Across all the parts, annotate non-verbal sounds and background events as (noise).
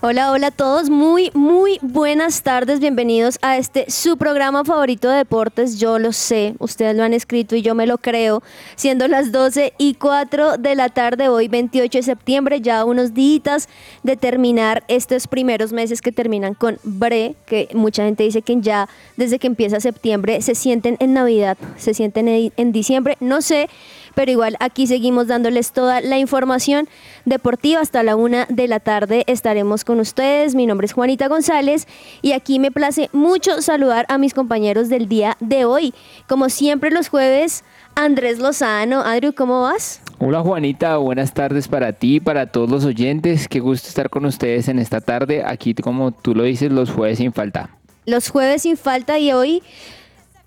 Hola, hola a todos, muy, muy buenas tardes, bienvenidos a este su programa favorito de deportes, yo lo sé, ustedes lo han escrito y yo me lo creo, siendo las 12 y 4 de la tarde, hoy 28 de septiembre, ya unos días de terminar estos primeros meses que terminan con Bre, que mucha gente dice que ya desde que empieza septiembre se sienten en Navidad, se sienten en, diciembre, no sé, pero igual aquí seguimos dándoles toda la información deportiva. Hasta la una de la tarde estaremos con ustedes. Mi nombre es Juanita González y aquí me place mucho saludar a mis compañeros del día de hoy. Como siempre los jueves, Andrés Lozano. Andrew, ¿cómo vas? Hola Juanita, buenas tardes para ti y para todos los oyentes. Qué gusto estar con ustedes en esta tarde. Aquí, como tú lo dices, los jueves sin falta. Los jueves sin falta y hoy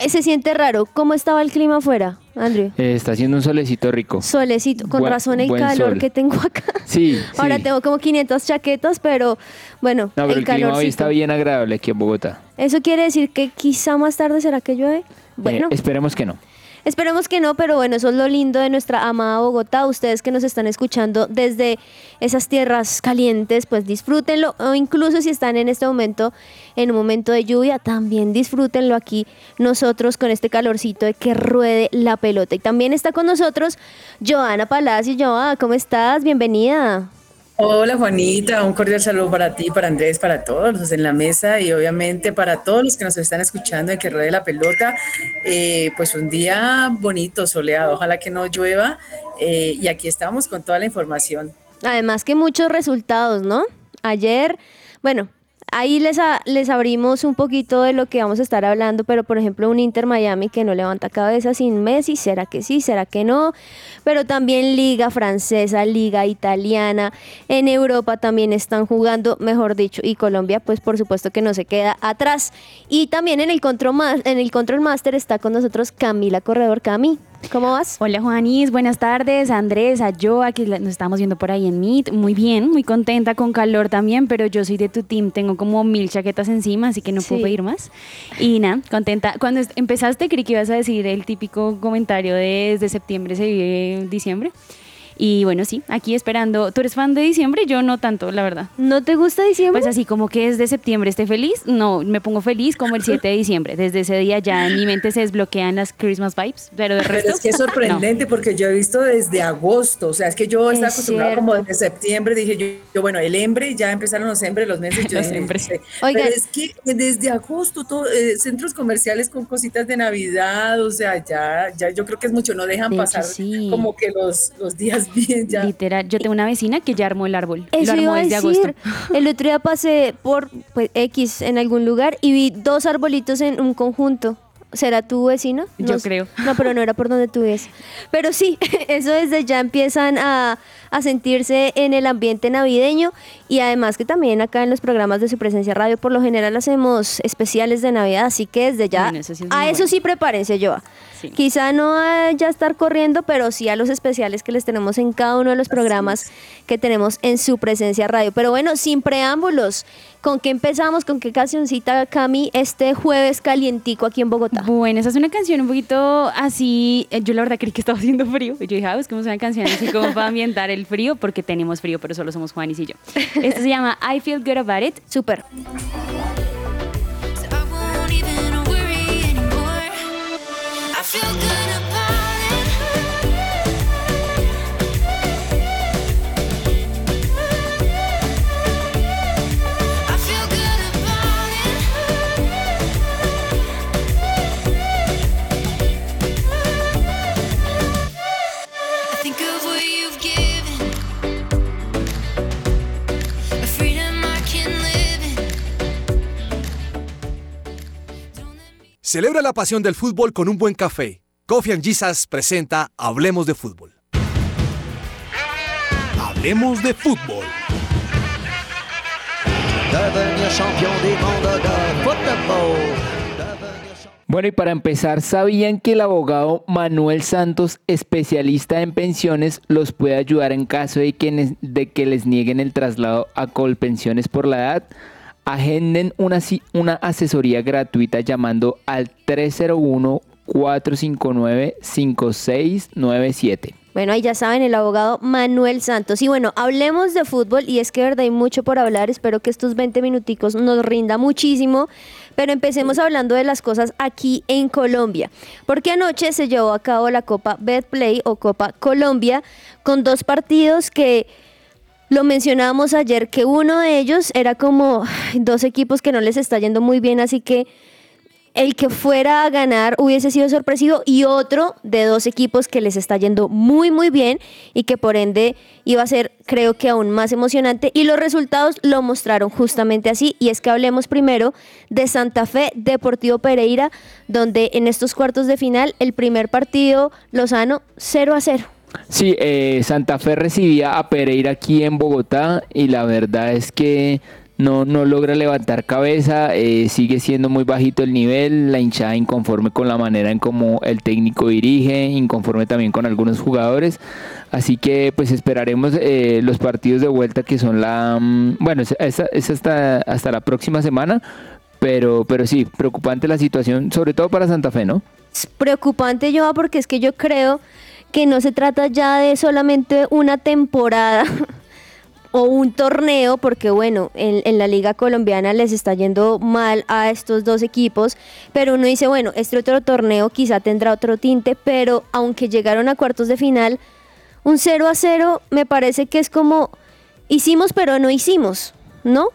se siente raro. ¿Cómo estaba el clima afuera, Andrew? Eh, está haciendo un solecito rico. Solecito, con Buen- razón el calor sol. que tengo acá. Sí, (laughs) Ahora sí. tengo como 500 chaquetas, pero bueno, No, pero el, el clima hoy está bien agradable aquí en Bogotá. Eso quiere decir que quizá más tarde será que llueve. Eh, Bueno, esperemos que no. Esperemos que no, pero bueno, eso es lo lindo de nuestra amada Bogotá. Ustedes que nos están escuchando desde esas tierras calientes, pues disfrútenlo. O incluso si están en este momento, en un momento de lluvia, también disfrútenlo aquí nosotros con este calorcito de que ruede la pelota. Y también está con nosotros Joana Palacio. Joana, ¿cómo estás? Bienvenida. Hola Juanita, un cordial saludo para ti, para Andrés, para todos los en la mesa y obviamente para todos los que nos están escuchando en que ruede la pelota. Eh, pues un día bonito, soleado, ojalá que no llueva eh, y aquí estamos con toda la información. Además que muchos resultados, ¿no? Ayer, bueno, ahí les, les abrimos un poquito de lo que vamos a estar hablando, pero por ejemplo un Inter Miami que no levanta cabeza sin Messi, ¿será que sí? ¿Será que no? Pero también Liga Francesa, Liga Italiana, en Europa también están jugando, mejor dicho, y Colombia pues por supuesto que no se queda atrás. Y también en el Control, en el Control Master está con nosotros Camila Corredor. Cami, ¿cómo vas? Hola Juanis, buenas tardes, Andrés, a Joa, que nos estamos viendo por ahí en Meet, muy bien, muy contenta, con calor también, pero yo soy de tu team, tengo como mil chaquetas encima, así que no Sí. puedo pedir más. Y nada, contenta. Cuando empezaste creí que ibas a decir el típico comentario de desde septiembre se vive diciembre. Y bueno, sí, aquí esperando. ¿Tú eres fan de diciembre? Yo no tanto, la verdad. ¿No te gusta diciembre? Pues así como que desde septiembre esté feliz, no, me pongo feliz como el 7 de diciembre. Desde ese día ya en mi mente se desbloquean las Christmas vibes, pero de Pero resto... es que es no. sorprendente porque yo he visto desde agosto, o sea, es que yo estaba Es acostumbrada como desde septiembre, dije yo, yo, bueno, el hembre, ya empezaron los hembres, los meses, yo (laughs) Los. (laughs) Oigan. pero es que desde agosto, todo, eh, centros comerciales con cositas de Navidad, o sea, ya, ya yo creo que es mucho, no dejan De hecho, pasar sí. como que los, los días (laughs) bien ya. Literal, yo tengo una vecina que ya armó el árbol. Eso lo armó iba a desde decir. agosto. (laughs) El otro día pasé por pues, X en algún lugar y vi dos arbolitos en un conjunto. ¿Será tu vecino? Yo creo. No, pero no era por donde tú ves. Pero sí, (laughs) eso desde ya empiezan a, a sentirse en el ambiente navideño y además que también acá en los programas de su presencia radio por lo general hacemos especiales de Navidad, así que desde ya Bueno, eso sí es a eso bueno. sí prepárense. Sí. Quizá no a ya estar corriendo, pero sí a los especiales que les tenemos en cada uno de los programas que tenemos en su presencia radio. Pero bueno, sin preámbulos, ¿con qué empezamos? ¿Con qué cancioncita, Cami, este jueves calientico aquí en Bogotá? Bueno, esa es una canción un poquito así. eh, Yo la verdad creí que estaba haciendo frío. Yo dije, ah, busquemos una canción así como para ambientar el frío, porque tenemos frío, pero solo somos Juanis y yo. Esta se llama I Feel Good About It. Súper. Celebra la pasión del fútbol con un buen café. Coffee and Jesus presenta Hablemos de Fútbol. Hablemos de fútbol. Bueno, y para empezar, ¿sabían que el abogado Manuel Santos, especialista en pensiones, los puede ayudar en caso de que, de que les nieguen el traslado a Colpensiones por la edad? Agenden una, asesoría gratuita llamando al 301-459-5697. Bueno, ahí ya saben, el abogado Manuel Santos. Y bueno, hablemos de fútbol y es que verdad hay mucho por hablar. Espero que estos 20 minuticos nos rinda muchísimo. Pero empecemos hablando de las cosas aquí en Colombia. Porque anoche se llevó a cabo la Copa Betplay o Copa Colombia con dos partidos que lo mencionábamos ayer, que uno de ellos era como dos equipos que no les está yendo muy bien, así que el que fuera a ganar hubiese sido sorpresivo y otro de dos equipos que les está yendo muy muy bien y que por ende iba a ser creo que aún más emocionante y los resultados lo mostraron justamente así y es que hablemos primero de Santa Fe Deportivo Pereira donde en estos cuartos de final el primer partido Lozano 0 a 0. Sí, eh, Santa Fe recibía a Pereira aquí en Bogotá y la verdad es que no, no logra levantar cabeza, eh, sigue siendo muy bajito el nivel, la hinchada inconforme con la manera en cómo el técnico dirige, inconforme también con algunos jugadores, así que pues esperaremos eh, los partidos de vuelta que son la, mm, bueno, es, hasta, hasta la próxima semana, pero, pero sí, preocupante la situación, sobre todo para Santa Fe, ¿no? Preocupante yo porque es que yo creo que no se trata ya de solamente una temporada (laughs) o un torneo, porque bueno, en, en la liga colombiana les está yendo mal a estos dos equipos, pero uno dice, bueno, este otro torneo quizá tendrá otro tinte, pero aunque llegaron a cuartos de final, un 0 a 0 me parece que es como hicimos pero no hicimos, ¿no?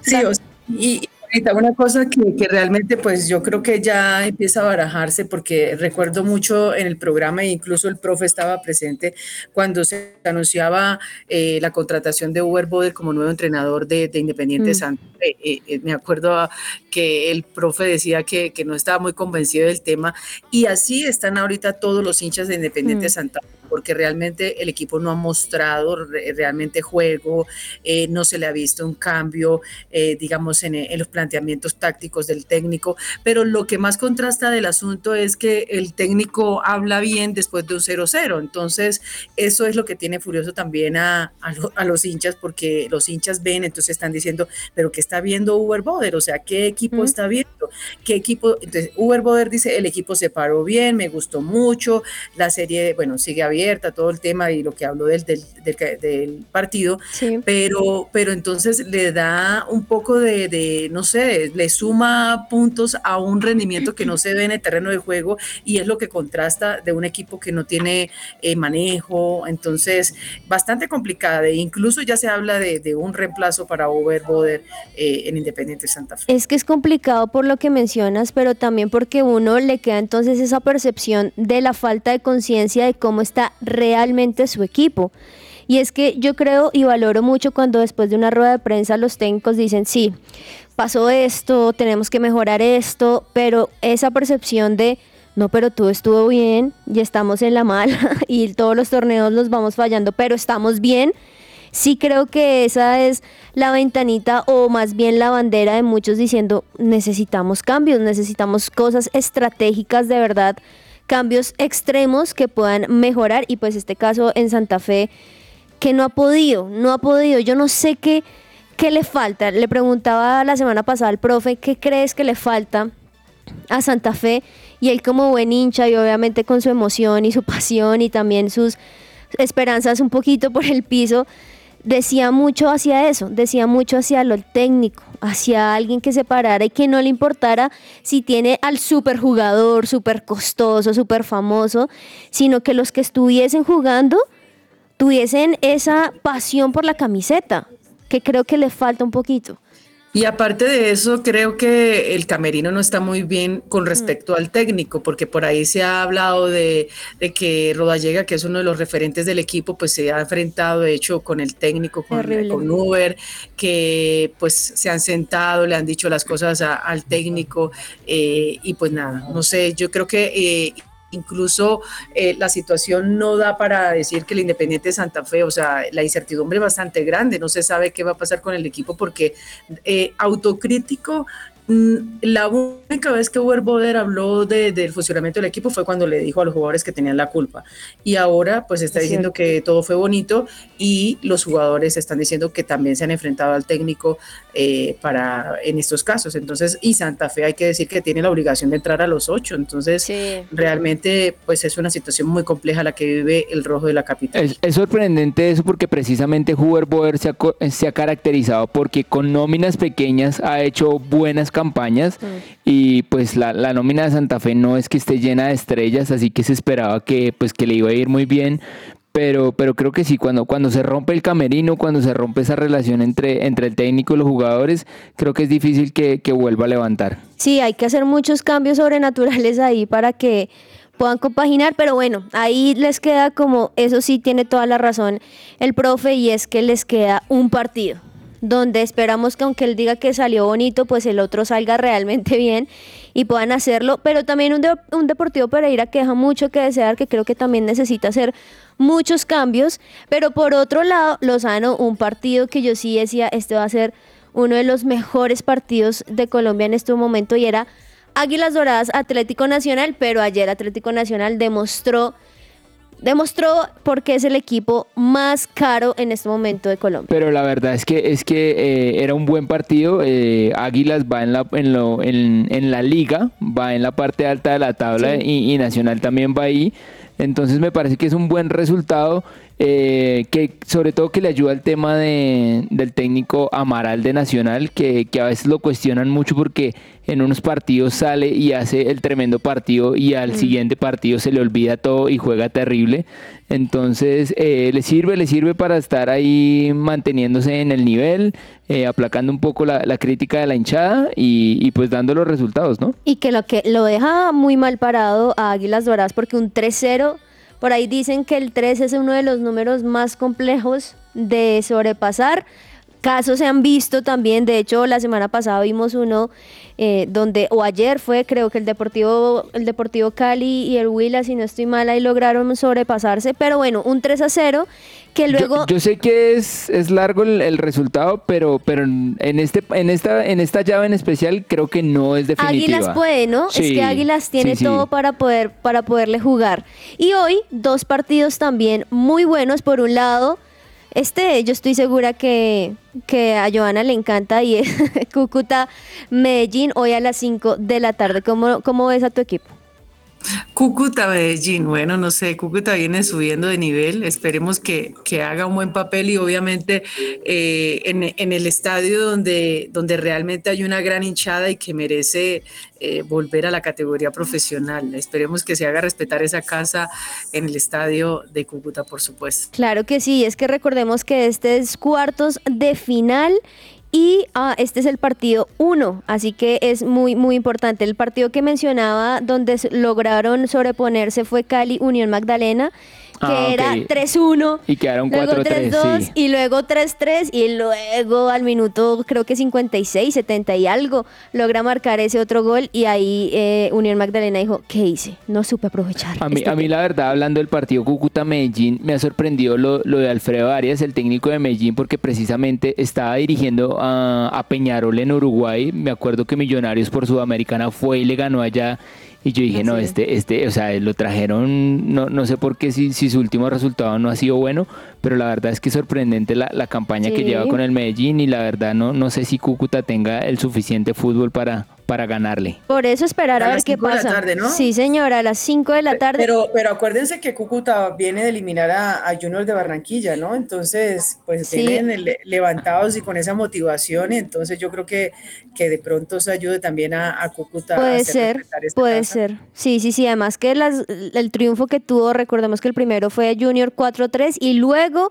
Sí, o sea, y una cosa que, que realmente pues yo creo que ya empieza a barajarse porque recuerdo mucho en el programa e incluso el profe estaba presente cuando se anunciaba eh, la contratación de Uber Boder como nuevo entrenador de, de Independiente Mm. Eh, eh, me acuerdo ah, que el profe decía que, que no estaba muy convencido del tema y así están ahorita todos los hinchas de Independiente Mm. Santa porque realmente el equipo no ha mostrado re- realmente juego, eh, no se le ha visto un cambio, eh, digamos, en, en los planteamientos tácticos del técnico, pero lo que más contrasta del asunto es que el técnico habla bien después de un 0-0, entonces eso es lo que tiene furioso también a, a lo- a los hinchas, porque los hinchas ven, entonces están diciendo, pero ¿qué está viendo Uber Boder? O sea, ¿qué equipo Ujú. está viendo? ¿Qué equipo? Entonces, Uber Boder dice, el equipo se paró bien, me gustó mucho, la serie, bueno, sigue abierta, todo el tema y lo que habló del, del, del, del partido, Sí. pero, pero entonces le da un poco de, de, no sé, le suma puntos a un rendimiento que no se ve en el terreno de juego y es lo que contrasta de un equipo que no tiene eh, manejo, entonces bastante complicada, e incluso ya se habla de, de un reemplazo para Overboder eh, en Independiente Santa Fe. Es que es complicado por lo que mencionas, pero también porque uno le queda entonces esa percepción de la falta de conciencia de cómo está realmente su equipo. Y es que yo creo y valoro mucho cuando después de una rueda de prensa los técnicos dicen, sí, pasó esto, tenemos que mejorar esto, pero esa percepción de, no, pero todo estuvo bien y estamos en la mala (laughs) y todos los torneos los vamos fallando, pero estamos bien, sí creo que esa es la ventanita o más bien la bandera de muchos diciendo necesitamos cambios, necesitamos cosas estratégicas de verdad, cambios extremos que puedan mejorar y pues este caso en Santa Fe que no ha podido, no ha podido, yo no sé qué, qué le falta, le preguntaba la semana pasada al profe, ¿qué crees que le falta a Santa Fe? Y él como buen hincha y obviamente con su emoción y su (laughs) pasión y también sus esperanzas un poquito por el piso, decía mucho hacia eso, decía mucho hacia lo técnico, hacia alguien que se parara y que no le importara si tiene al superjugador, súper costoso, súper famoso, sino que los que estuviesen jugando tuviesen esa pasión por la camiseta, que creo que le falta un poquito. Y aparte de eso, creo que el camerino no está muy bien Mm. con respecto al técnico, porque por ahí se ha hablado de, de que Rodallega, que es uno de los referentes del equipo, pues se ha enfrentado, de hecho, con el técnico, con, con Uber, que pues se han sentado, le han dicho las cosas a- al técnico, eh, y pues nada, no sé, yo creo que... eh, incluso eh, la situación no da para decir que el Independiente de Santa Fe, o sea, la incertidumbre es bastante grande, no se sabe qué va a pasar con el equipo porque eh, autocrítico La única vez que Uber Boder habló de- del funcionamiento del equipo fue cuando le dijo a los jugadores que tenían la culpa. Y ahora pues está Es diciendo que todo fue bonito y los jugadores están diciendo que también se han enfrentado al técnico eh, para en estos casos. Entonces, y Santa Fe hay que decir que tiene la obligación de entrar a los ocho. Entonces, Sí. realmente pues es una situación muy compleja la que vive el rojo de la capital. Es, es sorprendente eso porque precisamente Hubert Boer se ha, se ha caracterizado porque con nóminas pequeñas ha hecho buenas campañas y pues la, la nómina de Santa Fe no es que esté llena de estrellas, así que se esperaba que pues que le iba a ir muy bien. Pero, pero creo que sí, cuando, cuando se rompe el camerino, cuando se rompe esa relación entre, entre el técnico y los jugadores, creo que es difícil que, que vuelva a levantar. Sí, hay que hacer muchos cambios sobrenaturales ahí para que puedan compaginar, pero bueno, ahí les queda como, eso sí tiene toda la razón el profe, y es que les queda un partido, donde esperamos que aunque él diga que salió bonito, pues el otro salga realmente (laughs) bien y puedan hacerlo, pero también un, de- un Deportivo Pereira que deja mucho que desear, que creo que también necesita hacer muchos cambios, pero por otro lado, Lozano, un partido que yo sí decía, este va a ser uno de los mejores partidos de Colombia en este momento y era Águilas Doradas Atlético Nacional, pero ayer Atlético Nacional demostró demostró por qué es el equipo más caro en este momento de Colombia. Pero la verdad es que es que eh, era un buen partido. eh, Águilas va en la en, lo- en- en la liga, va en la parte alta de la tabla y, y Nacional también va ahí. Entonces me parece que es un buen resultado. Eh, que sobre todo que le ayuda al tema de- del técnico Amaral de Nacional, que, que a veces lo cuestionan mucho porque en unos partidos sale y hace el tremendo partido y al siguiente partido se le olvida todo y juega terrible. Entonces eh, le sirve, le sirve para estar ahí manteniéndose en el nivel, eh, aplacando un poco la, la crítica de la hinchada y, y pues dando los resultados, ¿no? Y que lo que lo deja muy mal parado a Águilas Doradas porque un 3-0, por ahí dicen que el 3 es uno de los números más complejos de sobrepasar. Casos se han visto también, de hecho la semana pasada vimos uno eh, donde, o ayer fue, creo que el Deportivo, el Deportivo Cali y el Huila, si no estoy mal, ahí lograron sobrepasarse, pero bueno, un 3 a 0 que Yo- luego... Yo, sé que es, es largo el, el resultado, pero, pero en, este, en, esta, en esta llave en especial creo que no es definitiva. Águilas puede, ¿no? es que Águilas tiene sí, sí. todo para poder para poderle jugar. Y hoy dos partidos también muy buenos. Por un lado, este yo estoy segura que, que a Joana le encanta y es (laughs) Cúcuta Medellín hoy a las 5 de la tarde. ¿Cómo, cómo ves a tu equipo? Cúcuta, Medellín, bueno, no sé, Cúcuta viene subiendo de nivel, esperemos que, que haga un buen papel y obviamente eh, en, en el estadio donde, donde realmente hay una gran hinchada y que merece eh, volver a la categoría profesional. Esperemos que se haga respetar esa casa en el estadio de Cúcuta, por supuesto. Claro que sí, es que recordemos que este es cuartos de final y ah, este es el partido 1, así que es muy, muy importante. El partido que mencionaba donde lograron sobreponerse fue Cali Unión Magdalena, que Ah, ok. era 3-1. Y quedaron Luego 4-3, 3-2 sí. y luego 3-3 y luego al minuto creo que 56, 70 y algo logra marcar ese otro gol y ahí eh, Unión Magdalena dijo, ¿qué hice? No supe aprovechar. A mí, este a mí la verdad, hablando del partido Cúcuta-Medellín, me ha sorprendido lo, lo de Alfredo Arias, el técnico de Medellín, porque precisamente estaba dirigiendo a, a Peñarol en Uruguay. Me acuerdo que Millonarios por Sudamericana fue y le ganó allá. Y yo dije, no, este, este, o sea, lo trajeron, no, no sé por qué si, si su último resultado no ha sido bueno, pero la verdad es que es sorprendente la, la campaña que lleva con el Medellín y la verdad no, no sé si Cúcuta tenga el suficiente fútbol para, para ganarle. Por eso esperar a, A ver las qué cinco de la pasa. tarde, ¿no? Sí, señora, a las 5 de la tarde. Pero, pero acuérdense que Cúcuta viene de eliminar a, a Junior de Barranquilla, ¿no? Entonces, pues Sí. vienen le- levantados y con esa motivación, y entonces yo creo que, que de pronto eso ayude también a, a Cúcuta a Puede hacer ser, puede casa. ser. Sí, sí, sí. Además que las- el triunfo que tuvo, recordemos que el primero fue Junior 4-3 y luego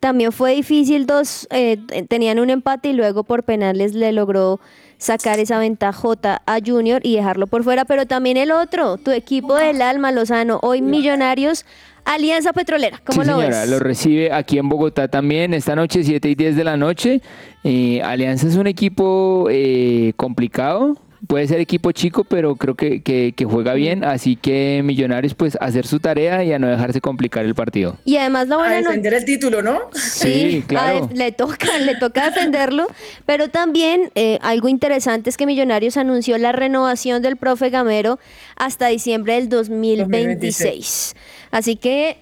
también fue difícil, dos eh, tenían un empate y luego por penales le logró sacar esa ventajota a Junior y dejarlo por fuera, pero también el otro, tu equipo del alma, Lozano, hoy Millonarios, Alianza Petrolera, ¿cómo sí, lo señora, ves? lo recibe aquí en Bogotá también, esta noche 7 y 10 de la noche. Eh, Alianza es un equipo eh, complicado, puede ser equipo chico, pero creo que, que- que juega bien, así que Millonarios pues a hacer su tarea y a no dejarse complicar el partido. Y además la A buena no- defender el título, ¿no? Sí, (laughs) claro. a le toca, le toca defenderlo, pero también eh, algo interesante es que Millonarios anunció la renovación del profe Gamero hasta diciembre del 2026. Así que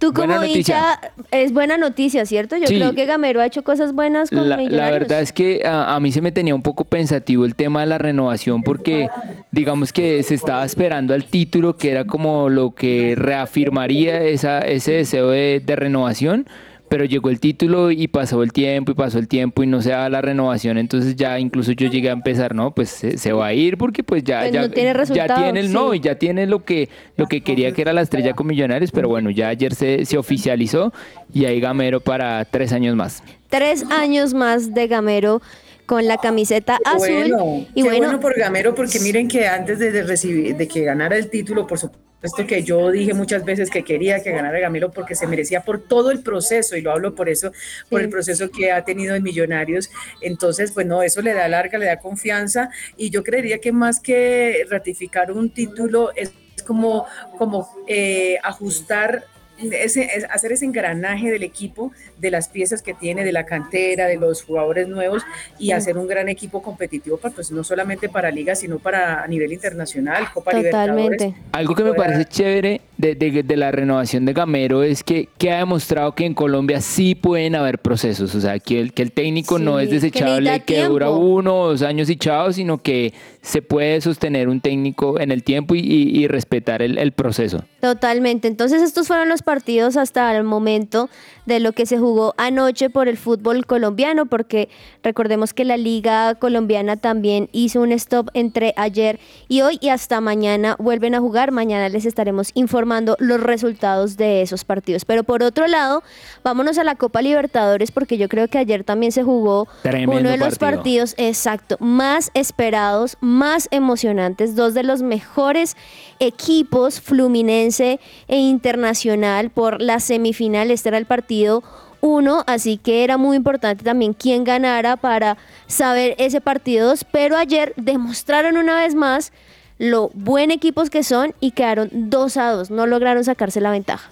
tú como Buena hincha es buena noticia, ¿cierto? Yo Sí. creo que Gamero ha hecho cosas buenas con La, Millonarios. la verdad es que a, a mí se me tenía un poco pensativo el tema de la renovación porque digamos que se estaba esperando al título que era como lo que reafirmaría esa, ese deseo de, de renovación, pero llegó el título y pasó el tiempo y pasó el tiempo y no se daba la renovación, entonces ya incluso yo llegué a empezar, no, pues se, se va a ir porque pues ya, Pues ya, no tiene ya tiene el no y ya tiene lo que, lo que quería que era la estrella con Millonarios, pero bueno, ya ayer se, se oficializó y ahí Gamero para tres años más. Tres años más de Gamero con la camiseta Qué azul. Bueno, y qué bueno, bueno por Gamero, porque miren que antes de, de recibir, de que ganara el título, por supuesto que yo dije muchas veces que quería que ganara Gamero porque se merecía por todo el proceso, y lo hablo por eso, por Sí. el proceso que ha tenido en Millonarios. Entonces, pues no, eso le da larga, le da confianza, y yo creería que más que ratificar un título es como, como eh, ajustar ese, es hacer ese engranaje del equipo, de las piezas que tiene, de la cantera, de los jugadores nuevos y hacer un gran equipo competitivo, para, pues no solamente para liga, sino para a nivel internacional, Copa totalmente. Libertadores. Algo que me parece chévere de, de- de la renovación de Gamero es que, que ha demostrado que en Colombia sí pueden haber procesos. O sea, que el, que el técnico no es desechable, que, dura uno o dos años y chao, sino que se puede sostener un técnico en el tiempo y, y- y respetar el, el proceso. Totalmente. Entonces estos fueron los partidos hasta el momento de lo que se jugó anoche por el fútbol colombiano, porque recordemos que la liga colombiana también hizo un stop entre ayer y hoy y hasta mañana vuelven a jugar. Mañana les estaremos informando los resultados de esos partidos. Pero por otro lado, vámonos a la Copa Libertadores, porque yo creo que ayer también se jugó Tremendo uno de los partido. partidos, exacto, más esperados, más emocionantes, dos de los mejores equipos, Fluminense e Internacional, por la semifinal. Este era el partido uno, así que era muy importante también quién ganara para saber ese partido dos, pero ayer demostraron una vez más lo buen equipos que son y quedaron 2 a 2, no lograron sacarse la ventaja.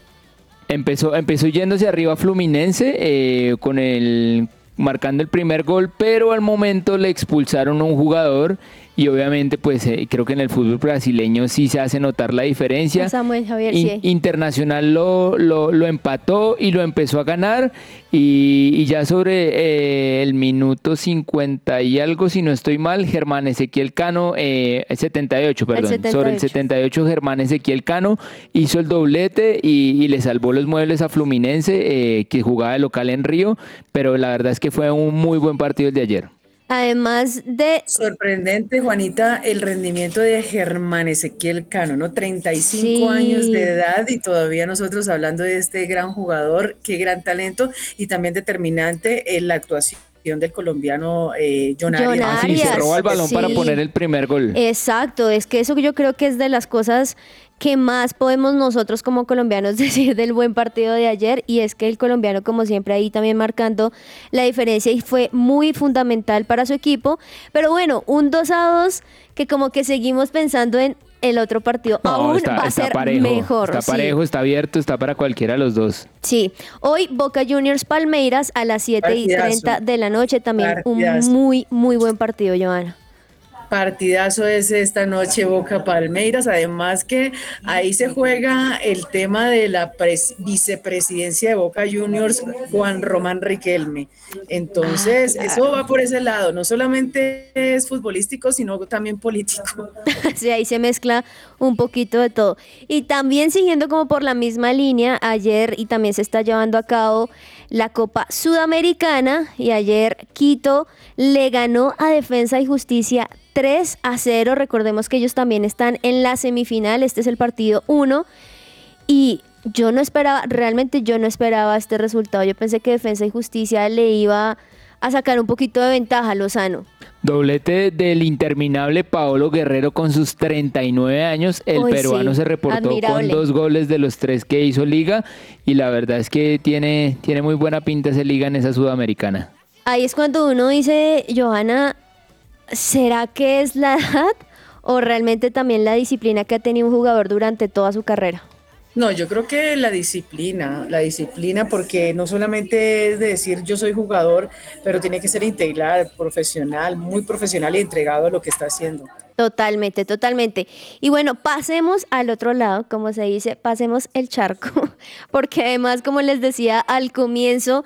Empezó, empezó yéndose arriba Fluminense eh, con el marcando el primer gol, pero al momento le expulsaron a un jugador y obviamente pues eh, creo que en el fútbol brasileño sí se hace notar la diferencia. Samuel Javier, In- sí. Internacional lo, lo, lo empató y lo empezó a ganar y, y ya sobre eh, el minuto 50 y algo, si no estoy mal, Germán Ezequiel Cano, eh, 78, perdón, sobre el 78. 78 Germán Ezequiel Cano hizo el doblete y, y le salvó los muebles a Fluminense, eh, que jugaba de local en Río, pero la verdad es que fue un muy buen partido el de ayer. Además de Sorprendente, Juanita, el rendimiento de Germán Ezequiel Cano, ¿no? 35 Sí. años de edad y todavía nosotros hablando de este gran jugador, qué gran talento y también determinante en la actuación del colombiano eh, John John Arias. Ah, sí, se robó el balón para poner el primer gol. Exacto, es que eso yo creo que es de las cosas que más podemos nosotros como colombianos (laughs) decir del buen partido de ayer y es que el colombiano como siempre ahí también marcando la diferencia y fue muy fundamental para su equipo, pero bueno, un 2 a 2 que como que seguimos pensando en el otro partido No, aún está, va a ser parejo, mejor. Está sí. parejo, está abierto, está para cualquiera de los dos. Sí, hoy Boca Juniors Palmeiras a las 7 y Partidazo. 30 de la noche, también Partidazo. un muy, muy buen partido, Joana. Partidazo es esta noche Boca Palmeiras, además que ahí se juega el tema de la pres- vicepresidencia de Boca Juniors, Juan Román Riquelme. Entonces, Ah, eso va por ese lado, no solamente es futbolístico, sino también político. (laughs) Sí, ahí se mezcla un poquito de todo. Y también siguiendo como por la misma línea, ayer y también se está llevando a cabo la Copa Sudamericana y ayer Quito le ganó a Defensa y Justicia 3 a 0. Recordemos que ellos también están en la semifinal, este es el partido 1 y yo no esperaba, realmente yo no esperaba este resultado. Yo pensé que Defensa y Justicia le iba a sacar un poquito de ventaja a Lozano. Doblete del interminable Paolo Guerrero con sus 39 años. El peruano sí, se reportó admirable. con dos goles de los tres que hizo Liga y la verdad es que tiene, tiene muy buena pinta ese Liga en esa Sudamericana. Ahí es cuando uno dice, Johanna, ¿será que es la edad o realmente también la disciplina que ha tenido un jugador durante toda su carrera? No, yo creo que la disciplina, la disciplina, porque no solamente es de decir yo soy jugador, pero tiene que ser integral, profesional, muy profesional y entregado a lo que está haciendo. Totalmente, totalmente. Y bueno, pasemos al otro lado, como se dice, pasemos el charco, (laughs) porque además, como les decía al comienzo,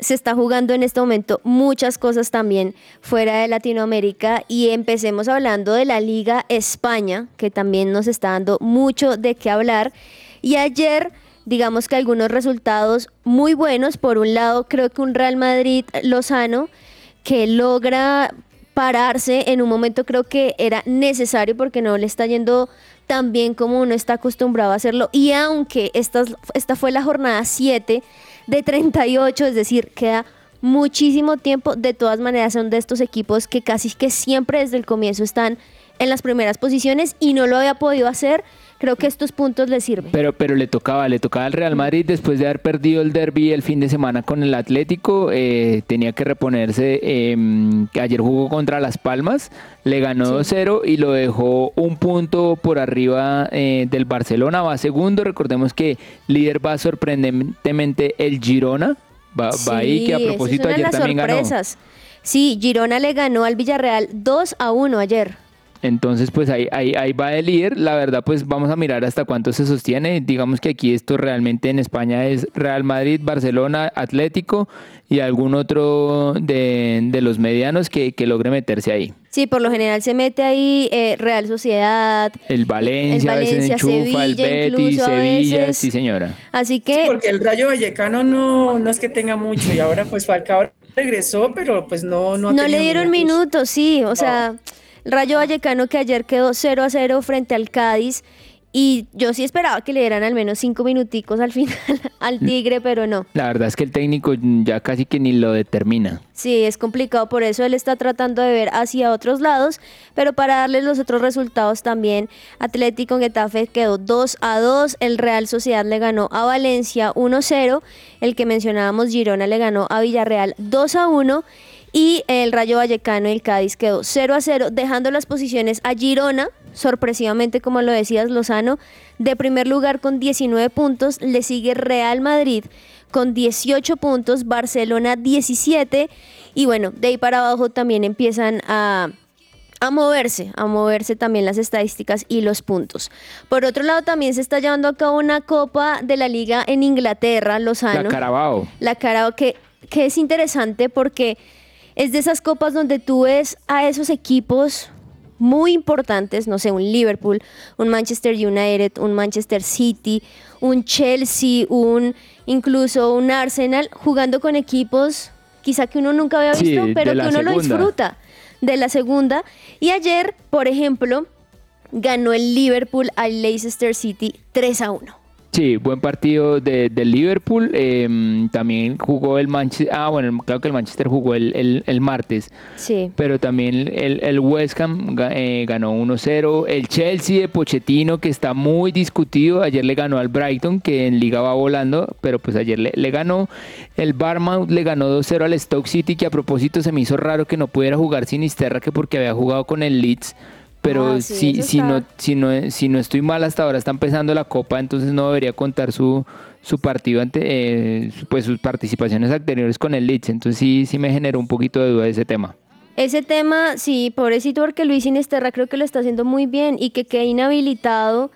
se está jugando en este momento muchas cosas también fuera de Latinoamérica y empecemos hablando de la Liga España, que también nos está dando mucho de qué hablar. Y ayer, digamos que algunos resultados muy buenos. Por un lado, creo que un Real Madrid Lozano que logra pararse en un momento creo que era necesario porque no le está yendo tan bien como uno está acostumbrado a hacerlo. Y aunque esta, esta fue la jornada 7 de 38, es decir, queda muchísimo tiempo, de todas maneras son de estos equipos que casi que siempre desde el comienzo están en las primeras posiciones y no lo había podido hacer creo que estos puntos le sirven. Pero, pero le tocaba, le tocaba al Real Madrid después de haber perdido el derby el fin de semana con el Atlético, eh, tenía que reponerse, eh, ayer jugó contra Las Palmas, le ganó 2-0 y lo dejó un punto por arriba eh, del Barcelona, va segundo, recordemos que líder va sorprendentemente el Girona, va, va ahí que a propósito ayer también sorpresas. ganó. Sí, Girona le ganó al Villarreal 2 a 1 ayer. Entonces, pues ahí, ahí, ahí va el líder. La verdad, pues vamos a mirar hasta cuánto se sostiene. Digamos que aquí esto realmente en España es Real Madrid, Barcelona, Atlético y algún otro de, de los medianos que, que, logre meterse ahí. Sí, por lo general se mete ahí eh, Real Sociedad. El Valencia, el Valencia a veces enchufa, Sevilla, el Betis, Sevilla, sí señora. Así que... Sí, porque el Rayo Vallecano no, no es que tenga mucho y ahora pues Falcao regresó, pero pues no... No, no le dieron minutos, sí, o no. sea... Rayo Vallecano que ayer quedó 0 a 0 frente al Cádiz y yo sí esperaba que le dieran al menos cinco minuticos al (laughs) final al Tigre, pero no. La verdad es que el técnico ya casi que ni lo determina. Sí, es complicado, por eso él está tratando de ver hacia otros lados, pero para darles los otros resultados también, Atlético Getafe quedó 2 a 2, el Real Sociedad le ganó a Valencia 1-0, el que mencionábamos Girona le ganó a Villarreal 2 a 1 y el Rayo Vallecano y el Cádiz quedó 0 a 0, dejando las posiciones a Girona, sorpresivamente como lo decías Lozano, de primer lugar con 19 puntos, le sigue Real Madrid con 18 puntos, Barcelona 17 y bueno, de ahí para abajo también empiezan a a moverse, a moverse también las estadísticas y los puntos. Por otro lado, también se está llevando a cabo una copa de la liga en Inglaterra, Lozano. La Carabao. La Carabao, que, que es interesante porque es de esas copas donde tú ves a esos equipos muy importantes, no sé, un Liverpool, un Manchester United, un Manchester City, un Chelsea, un incluso un Arsenal, jugando con equipos quizá que uno nunca había visto, sí, pero que uno segunda. lo disfruta de la segunda. Y ayer, por ejemplo, ganó el Liverpool al Leicester City 3 a 1. Sí, buen partido del de Liverpool. Eh, también jugó el Manchester. Ah, bueno, claro que el Manchester jugó el, el, el martes. Sí. Pero también el, el West Ham eh, ganó 1-0. El Chelsea de Pochettino, que está muy discutido. Ayer le ganó al Brighton, que en Liga va volando. Pero pues ayer le, le ganó. El Barmouth le ganó 2-0 al Stoke City, que a propósito se me hizo raro que no pudiera jugar Sinisterra, que porque había jugado con el Leeds pero Ah, sí, si, si, no, si, no, si no estoy mal hasta ahora está empezando la copa, entonces no debería contar su, su partido ante, eh, pues sus participaciones anteriores con el Leeds, entonces sí, sí me generó un poquito de duda ese tema. Ese tema, sí, pobrecito, porque Luis Inesterra creo que lo está haciendo muy bien y que quede inhabilitado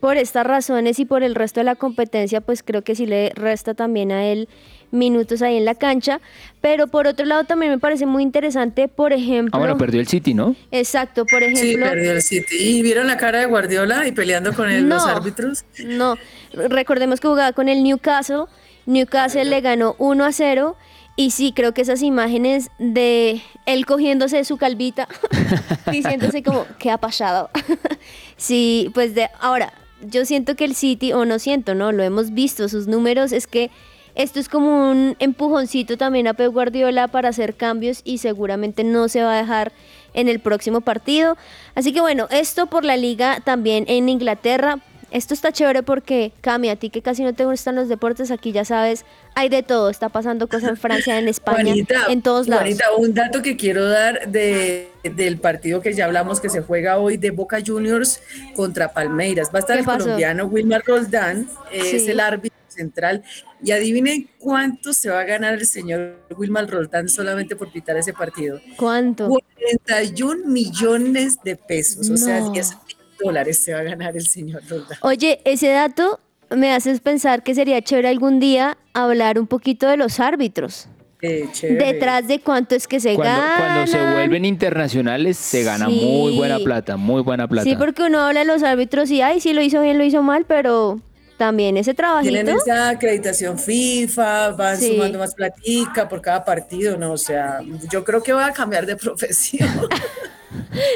por estas razones y por el resto de la competencia, pues creo que sí le resta también a él minutos ahí en la cancha. Pero por otro lado también me parece muy interesante, por ejemplo... Ah, bueno, perdió el City, ¿no? Exacto, por Sí, ejemplo... perdió el City. ¿Y vieron la cara de Guardiola y peleando con los árbitros? No, recordemos que jugaba con el Newcastle. Newcastle le ganó 1 a 0. Y sí, creo que esas imágenes de él cogiéndose de su calvita, (laughs) diciéndose como, ¿qué ha pasado? (laughs) sí, pues de ahora, yo siento que el City, o no siento, ¿no? Lo hemos visto, sus números, es que esto es como un empujoncito también a Pep Guardiola para hacer cambios y seguramente no se va a dejar en el próximo partido. Así que bueno, esto por la liga también en Inglaterra. Esto está chévere porque, Cami, a ti que casi no te gustan los deportes, aquí ya sabes, hay de todo. Está pasando cosas en Francia, en España, Juanita, en todos lados. Juanita, un dato que quiero dar de, del partido que ya hablamos que se juega hoy de Boca Juniors contra Palmeiras. Va a estar ¿Qué el pasó? colombiano Wilmar Roldán, eh, es el árbitro central. Y adivinen cuánto se va a ganar el señor Wilmar Roldán solamente por pitar ese partido. ¿Cuánto? 41 millones de pesos, o sea, No. 10 mil dólares se va a ganar el señor Roldán. Oye, ese dato me haces pensar que sería chévere algún día hablar un poquito de los árbitros. Eh, chévere. Detrás de cuánto es que se Cuando, ganan. cuando se vuelven internacionales se gana Sí. muy buena plata, muy buena plata. Sí, porque uno habla de los árbitros y, ay, sí lo hizo bien, lo hizo mal, pero también ese trabajito. Tienen esa acreditación FIFA, van Sí. sumando más platica por cada partido, ¿no? O sea, yo creo que va a cambiar de (laughs) profesión.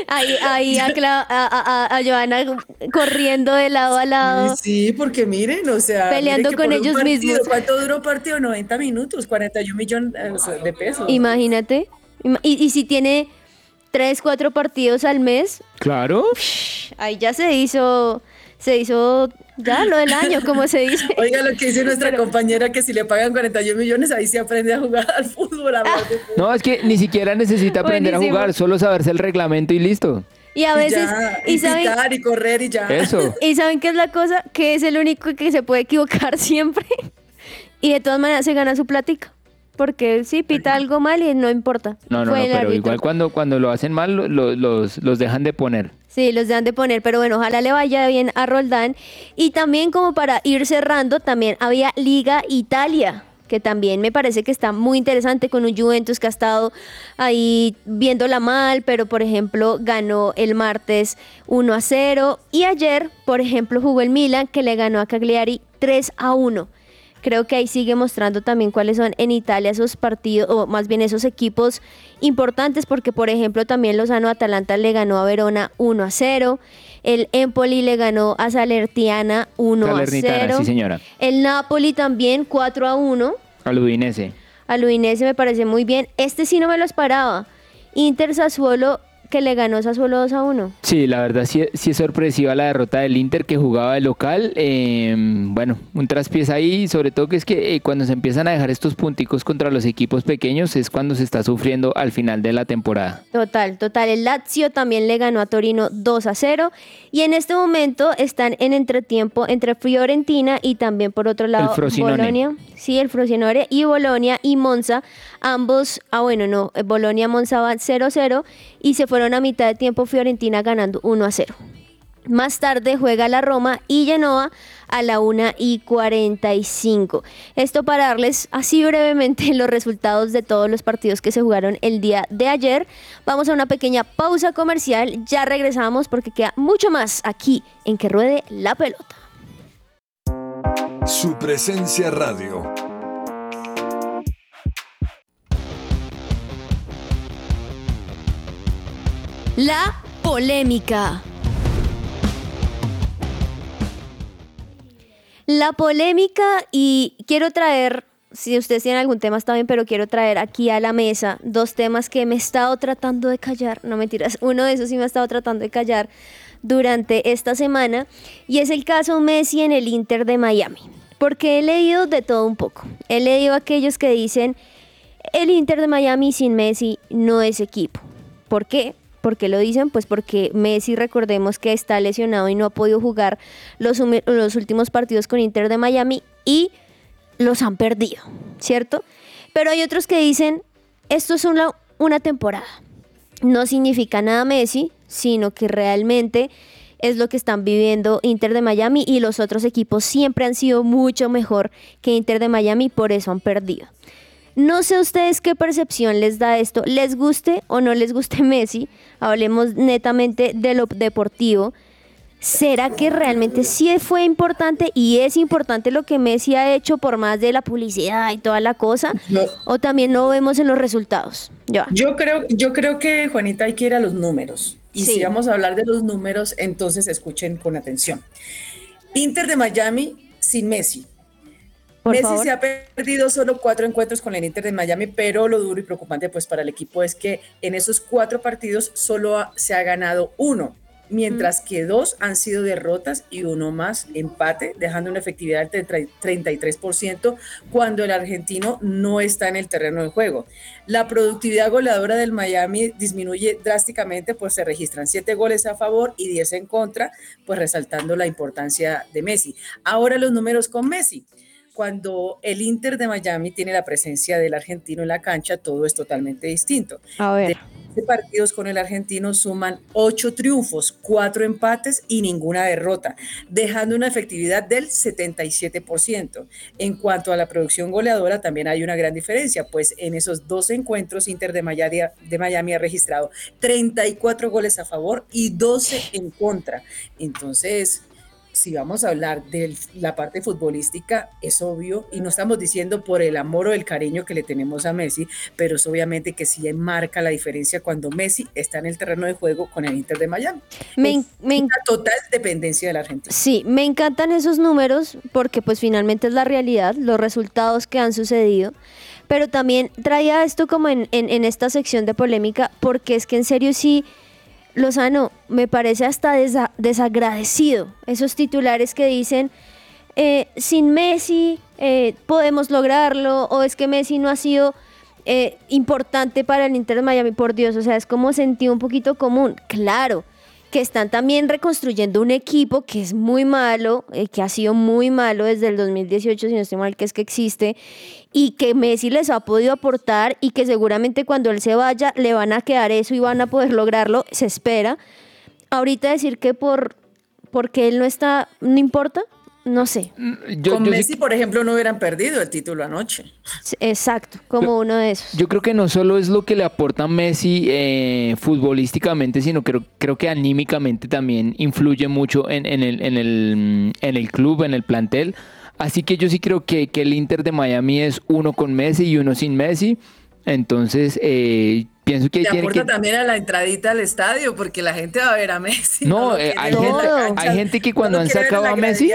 Ahí, ahí a, Cla- a, a- a Joana corriendo de lado a lado. Sí, sí, porque miren, o sea, Peleando con ellos partido, mismos. ¿Cuánto duró un partido? 90 minutos, 41 millones eh, de pesos. Imagínate. Ima- Y, y si tiene tres, cuatro partidos al mes, Claro. ahí ya se hizo, se hizo ya lo del año, como se dice. (laughs) Oiga lo que dice nuestra compañera, que si le pagan 41 millones, ahí se aprende a jugar al fútbol. a hablar de fútbol. No, es que ni siquiera necesita aprender Buenísimo. a jugar, solo saberse el reglamento y listo. Y a veces, ya, y y saben, pitar y correr y ya. Eso. (laughs) y saben qué es la cosa, que es el único que se puede equivocar (laughs) siempre. Y de todas maneras se gana su plática. Porque sí, pita algo mal y no importa. No, no, no, pero árbitro. igual cuando, cuando lo hacen mal lo- los, los dejan de poner. Sí, los dejan de poner, pero bueno, ojalá le vaya bien a Roldán. Y también como para ir cerrando, también había Liga Italia, que también me parece que está muy interesante con un Juventus que ha estado ahí viéndola mal, pero por ejemplo ganó el martes 1 a 0 y ayer, por ejemplo, jugó el Milan que le ganó a Cagliari 3 a 1. Creo que ahí sigue mostrando también cuáles son en Italia esos partidos, o más bien esos equipos importantes, porque por ejemplo también Lozano Atalanta le ganó a Verona 1 a 0, el Empoli le ganó a Salertiana 1 a Salernitana, 0, sí, señora. el Napoli también 4 a 1, Al Udinese. al Udinese me parece muy bien, este sí no me lo esperaba, Inter Sassuolo que le ganó Sassuolo 2 a 1. Sí, la verdad sí, sí es sorpresiva la derrota del Inter que jugaba de local. Eh, bueno, un traspiés ahí, sobre todo que es que eh, cuando se empiezan a dejar estos punticos contra los equipos pequeños es cuando se está sufriendo al final de la temporada. Total, total. El Lazio también le ganó a Torino 2 a 0. Y en este momento están en entretiempo entre Fiorentina y también por otro lado. Bolonia. Sí, el Frosinone y Bolonia y Monza. Ambos, ah bueno, no, eh, Bolonia Monza van 0-0 y se fueron a mitad de tiempo Fiorentina ganando 1 a 0. Más tarde juega la Roma y Genoa a la 1 y 45. Esto para darles así brevemente (laughs) los resultados de todos los partidos que se jugaron el día de ayer. Vamos a una pequeña pausa comercial. Ya regresamos porque queda mucho más aquí en Que Ruede la Pelota. Su presencia radio. La polémica. La polémica y quiero traer, si ustedes tienen algún tema está bien, pero quiero traer aquí a la mesa dos temas que me he estado tratando de callar, no mentiras, (laughs) uno de esos sí me ha estado tratando de callar durante esta semana y es el caso Messi en el Inter de Miami, porque he leído de todo un poco, he leído aquellos que dicen el Inter de Miami sin Messi no es equipo. ¿Por qué? ¿Por qué lo dicen? Pues porque Messi, recordemos que está lesionado y no ha podido jugar los, últimos partidos con Inter de Miami y los han perdido, ¿cierto? Pero hay otros que dicen, esto es una, una temporada. No significa nada Messi, sino que realmente es lo que están viviendo Inter de Miami y los otros equipos siempre han sido mucho mejor que Inter de Miami, por eso han perdido. No sé a ustedes qué percepción les da esto, les guste o no les guste (laughs) Messi, hablemos netamente de lo deportivo. ¿Será que realmente sí fue importante y es importante lo que Messi ha hecho por más de la publicidad y toda la cosa? No. ¿O también lo vemos en los resultados? Ya. Yo creo, yo creo que Juanita hay que ir a los números. Y Sí. si vamos a hablar de los números, entonces escuchen con atención. Inter de Miami sin Messi. Por Messi favor. se ha perdido solo cuatro encuentros con el Inter de Miami, pero lo duro y preocupante pues para el equipo es que en esos cuatro partidos solo ha- se ha ganado uno. mientras que dos han sido derrotas y uno más empate, dejando una efectividad del 33% cuando el argentino no está en el terreno de juego. La productividad goleadora del Miami disminuye drásticamente, pues se registran 7 goles a favor y 10 en contra, pues resaltando la importancia de Messi. Ahora los números con Messi cuando el Inter de Miami tiene la presencia del argentino en la cancha, todo es totalmente distinto. A ver. De partidos con el argentino suman ocho triunfos, cuatro empates y ninguna derrota, dejando una efectividad del 77%. En cuanto a la producción goleadora, también hay una gran diferencia, pues en esos dos encuentros Inter de Miami, de Miami ha registrado 34 goles a favor y 12 en contra. Entonces, si vamos a hablar de la parte futbolística, es obvio, y no estamos diciendo por el amor o el cariño que le tenemos a Messi, pero es obviamente que sí marca la diferencia cuando Messi está en el terreno de juego con el Inter de Miami. Me, me una total dependencia de la Argentina. Sí, me encantan esos números porque pues finalmente es la realidad, los resultados que han sucedido. Pero también traía esto como en, en, en esta sección de polémica porque es que en serio sí Lozano, me parece hasta desagradecido esos titulares que dicen, eh, sin Messi eh, podemos lograrlo, o es que Messi no ha sido eh, importante para el Inter Miami, por Dios, o sea, es como sentido un poquito común. Claro, que están también reconstruyendo un equipo que es muy malo, que ha sido muy malo desde el 2018, si no estoy mal, que es que existe, y que Messi les ha podido aportar y que seguramente cuando él se vaya le van a quedar eso y van a poder lograrlo, se espera. Ahorita decir que por porque él no está, no importa, no sé. Mm, yo, Con Messi, por ejemplo, no hubieran perdido el título anoche. Exacto, como uno de esos. Yo creo que no solo es lo que le aporta Messi eh, futbolísticamente, sino creo, creo que anímicamente también influye mucho en, en, el, en, el, en el club, en el plantel. Así que yo sí creo que, que el Inter de Miami es uno con Messi y uno sin Messi. Entonces, eh, pienso que... Te tiene aporta que... también a la entradita al estadio, porque la gente va a ver a Messi. No, eh, hay, gente, hay, gente, que cuando no han sacado a Messi,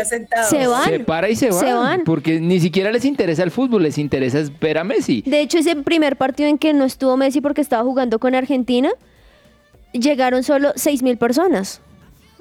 se van. se para y se van, Se van. Porque ni siquiera les interesa el fútbol, les interesa es ver a Messi. De hecho, ese primer partido en que no estuvo Messi porque estaba jugando con Argentina, llegaron solo 6 mil personas.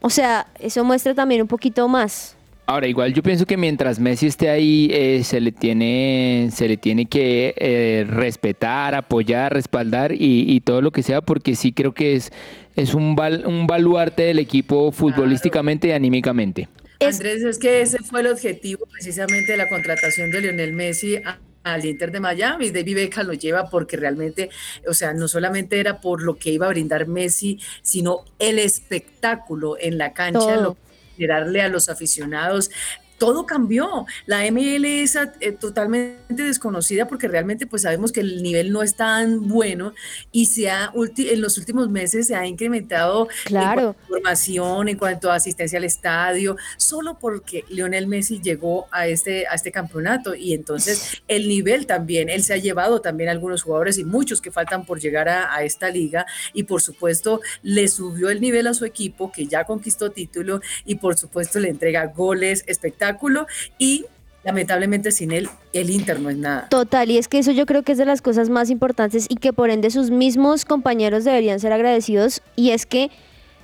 O sea, eso muestra también un poquito más. Ahora, igual yo pienso que mientras Messi esté ahí, eh, se, le tiene, se le tiene que eh, respetar, apoyar, respaldar y, y, todo lo que sea, porque sí creo que es, es un, bal, un baluarte del equipo futbolísticamente claro. y anímicamente. Andrés, es que ese fue el objetivo precisamente de la contratación de Lionel Messi a al Inter de Miami. David Beckham lo lleva porque realmente, o sea, no solamente era por lo que iba a brindar Messi, sino el espectáculo en la cancha, Todo. lo generarle a los aficionados. Todo cambió. La ML es eh, totalmente desconocida porque realmente pues sabemos que el nivel no es tan bueno y se ha en los últimos meses se ha incrementado claro. en formación, en cuanto a asistencia al estadio, solo porque Lionel Messi llegó a este, a este campeonato y entonces el nivel también, él se ha llevado también a algunos jugadores y muchos que faltan por llegar a, a esta liga y por supuesto le subió el nivel a su equipo que ya conquistó título y por supuesto le entrega goles, espectáculos y lamentablemente sin él el Inter no es nada. Total, y es que eso yo creo que es de las cosas más importantes y que por ende sus mismos compañeros deberían ser agradecidos y es que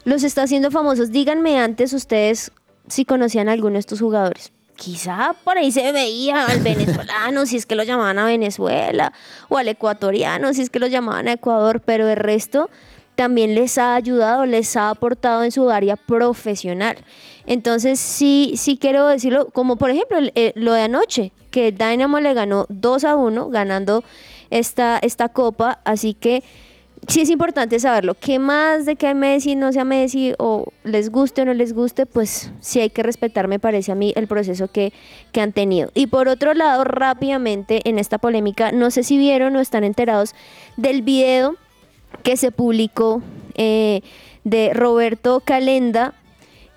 los está haciendo famosos. Díganme antes ustedes si conocían a alguno de estos jugadores. Quizá por ahí se veía al (laughs) venezolano, si es que lo llamaban a Venezuela, o al ecuatoriano, si es que lo llamaban a Ecuador, pero el resto también les ha ayudado, les ha aportado en su área profesional. Entonces, sí, sí quiero decirlo, como por ejemplo eh, lo de anoche, que Dynamo le ganó 2 a 1, ganando esta, esta copa, así que sí es importante saberlo. ¿Qué más de que Messi no sea Messi o les guste o no les guste? Pues sí hay que respetar, me parece a mí, el proceso que, que han tenido. Y por otro lado, rápidamente en esta polémica, no sé si vieron o están enterados del video que se publicó eh, de Roberto Calenda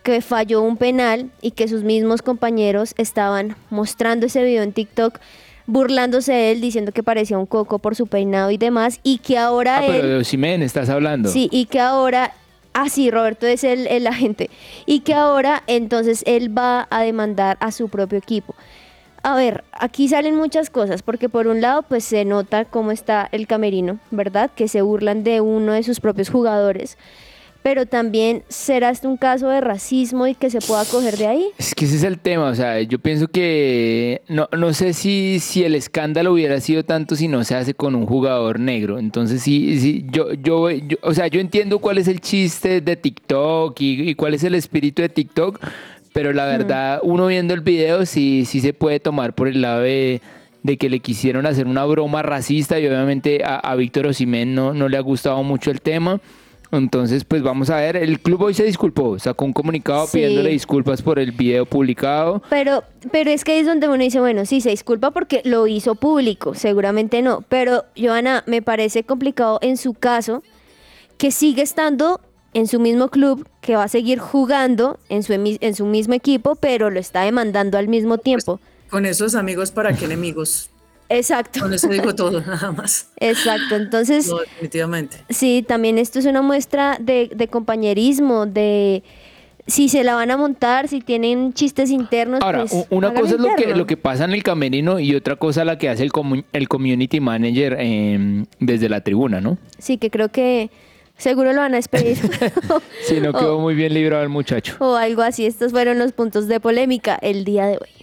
que falló un penal y que sus mismos compañeros estaban mostrando ese video en TikTok burlándose de él, diciendo que parecía un coco por su peinado y demás, y que ahora ah, él... pero de Osimen estás hablando. Sí, y que ahora... Ah, sí, Roberto es el, el agente. Y que ahora entonces él va a demandar a su propio equipo. A ver, aquí salen muchas cosas, porque por un lado pues se nota cómo está el camerino, ¿verdad? Que se burlan de uno de sus propios jugadores. Pero también será este un caso de racismo y que se pueda coger de ahí. Es que ese es el tema, o sea, yo pienso que no, no sé si, si el escándalo hubiera sido tanto si no se hace con un jugador negro. Entonces sí, sí yo, yo, yo- o sea, yo entiendo cuál es el chiste de TikTok y, y cuál es el espíritu de TikTok, pero la verdad, uno viendo el video sí, sí se puede tomar por el lado de, de que le quisieron hacer una broma racista y obviamente a, a Víctor Osimhen no, no le ha gustado mucho el tema. Entonces, pues vamos a ver. El club hoy se disculpó, sacó un comunicado Sí. pidiéndole disculpas por el video publicado. Pero, pero es que ahí es donde uno dice, bueno, sí, se disculpa porque lo hizo público, seguramente no. Pero, Joana, me parece complicado en su caso que sigue estando en su mismo club, que va a seguir jugando en su, en su mismo equipo, pero lo está demandando al mismo tiempo. Con esos amigos, ¿para qué enemigos? Exacto, Con eso digo todo, (laughs) nada más. exacto. Entonces, No, definitivamente. sí, también esto es una muestra de, de compañerismo, de si se la van a montar, si tienen chistes internos. Ahora, pues, una cosa es lo que, lo que pasa en el camerino y otra cosa la que hace el, comu- el community manager eh, desde la tribuna, ¿no? Sí, que creo que seguro lo van a despedir. (laughs) Sí, no (laughs) O- quedó muy bien librado el muchacho. o algo así. Estos fueron los puntos de polémica el día de hoy.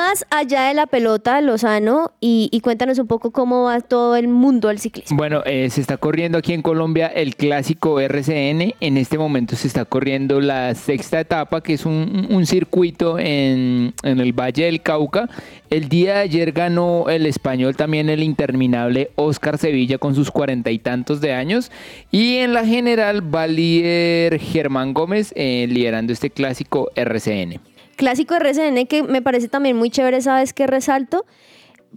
Más allá de la pelota, Lozano, y, cuéntanos un poco cómo va todo el mundo del ciclismo. Bueno, eh, se está corriendo aquí en Colombia el clásico RCN. En este momento se está corriendo la sexta etapa, que es un, circuito en, en el Valle del Cauca. El día de ayer ganó el español también el interminable Oscar Sevilla con sus cuarenta y tantos de años. Y en la general va líder Germán Gómez eh, liderando este clásico RCN. Clásico RCN que me parece también muy chévere, ¿sabes qué resalto?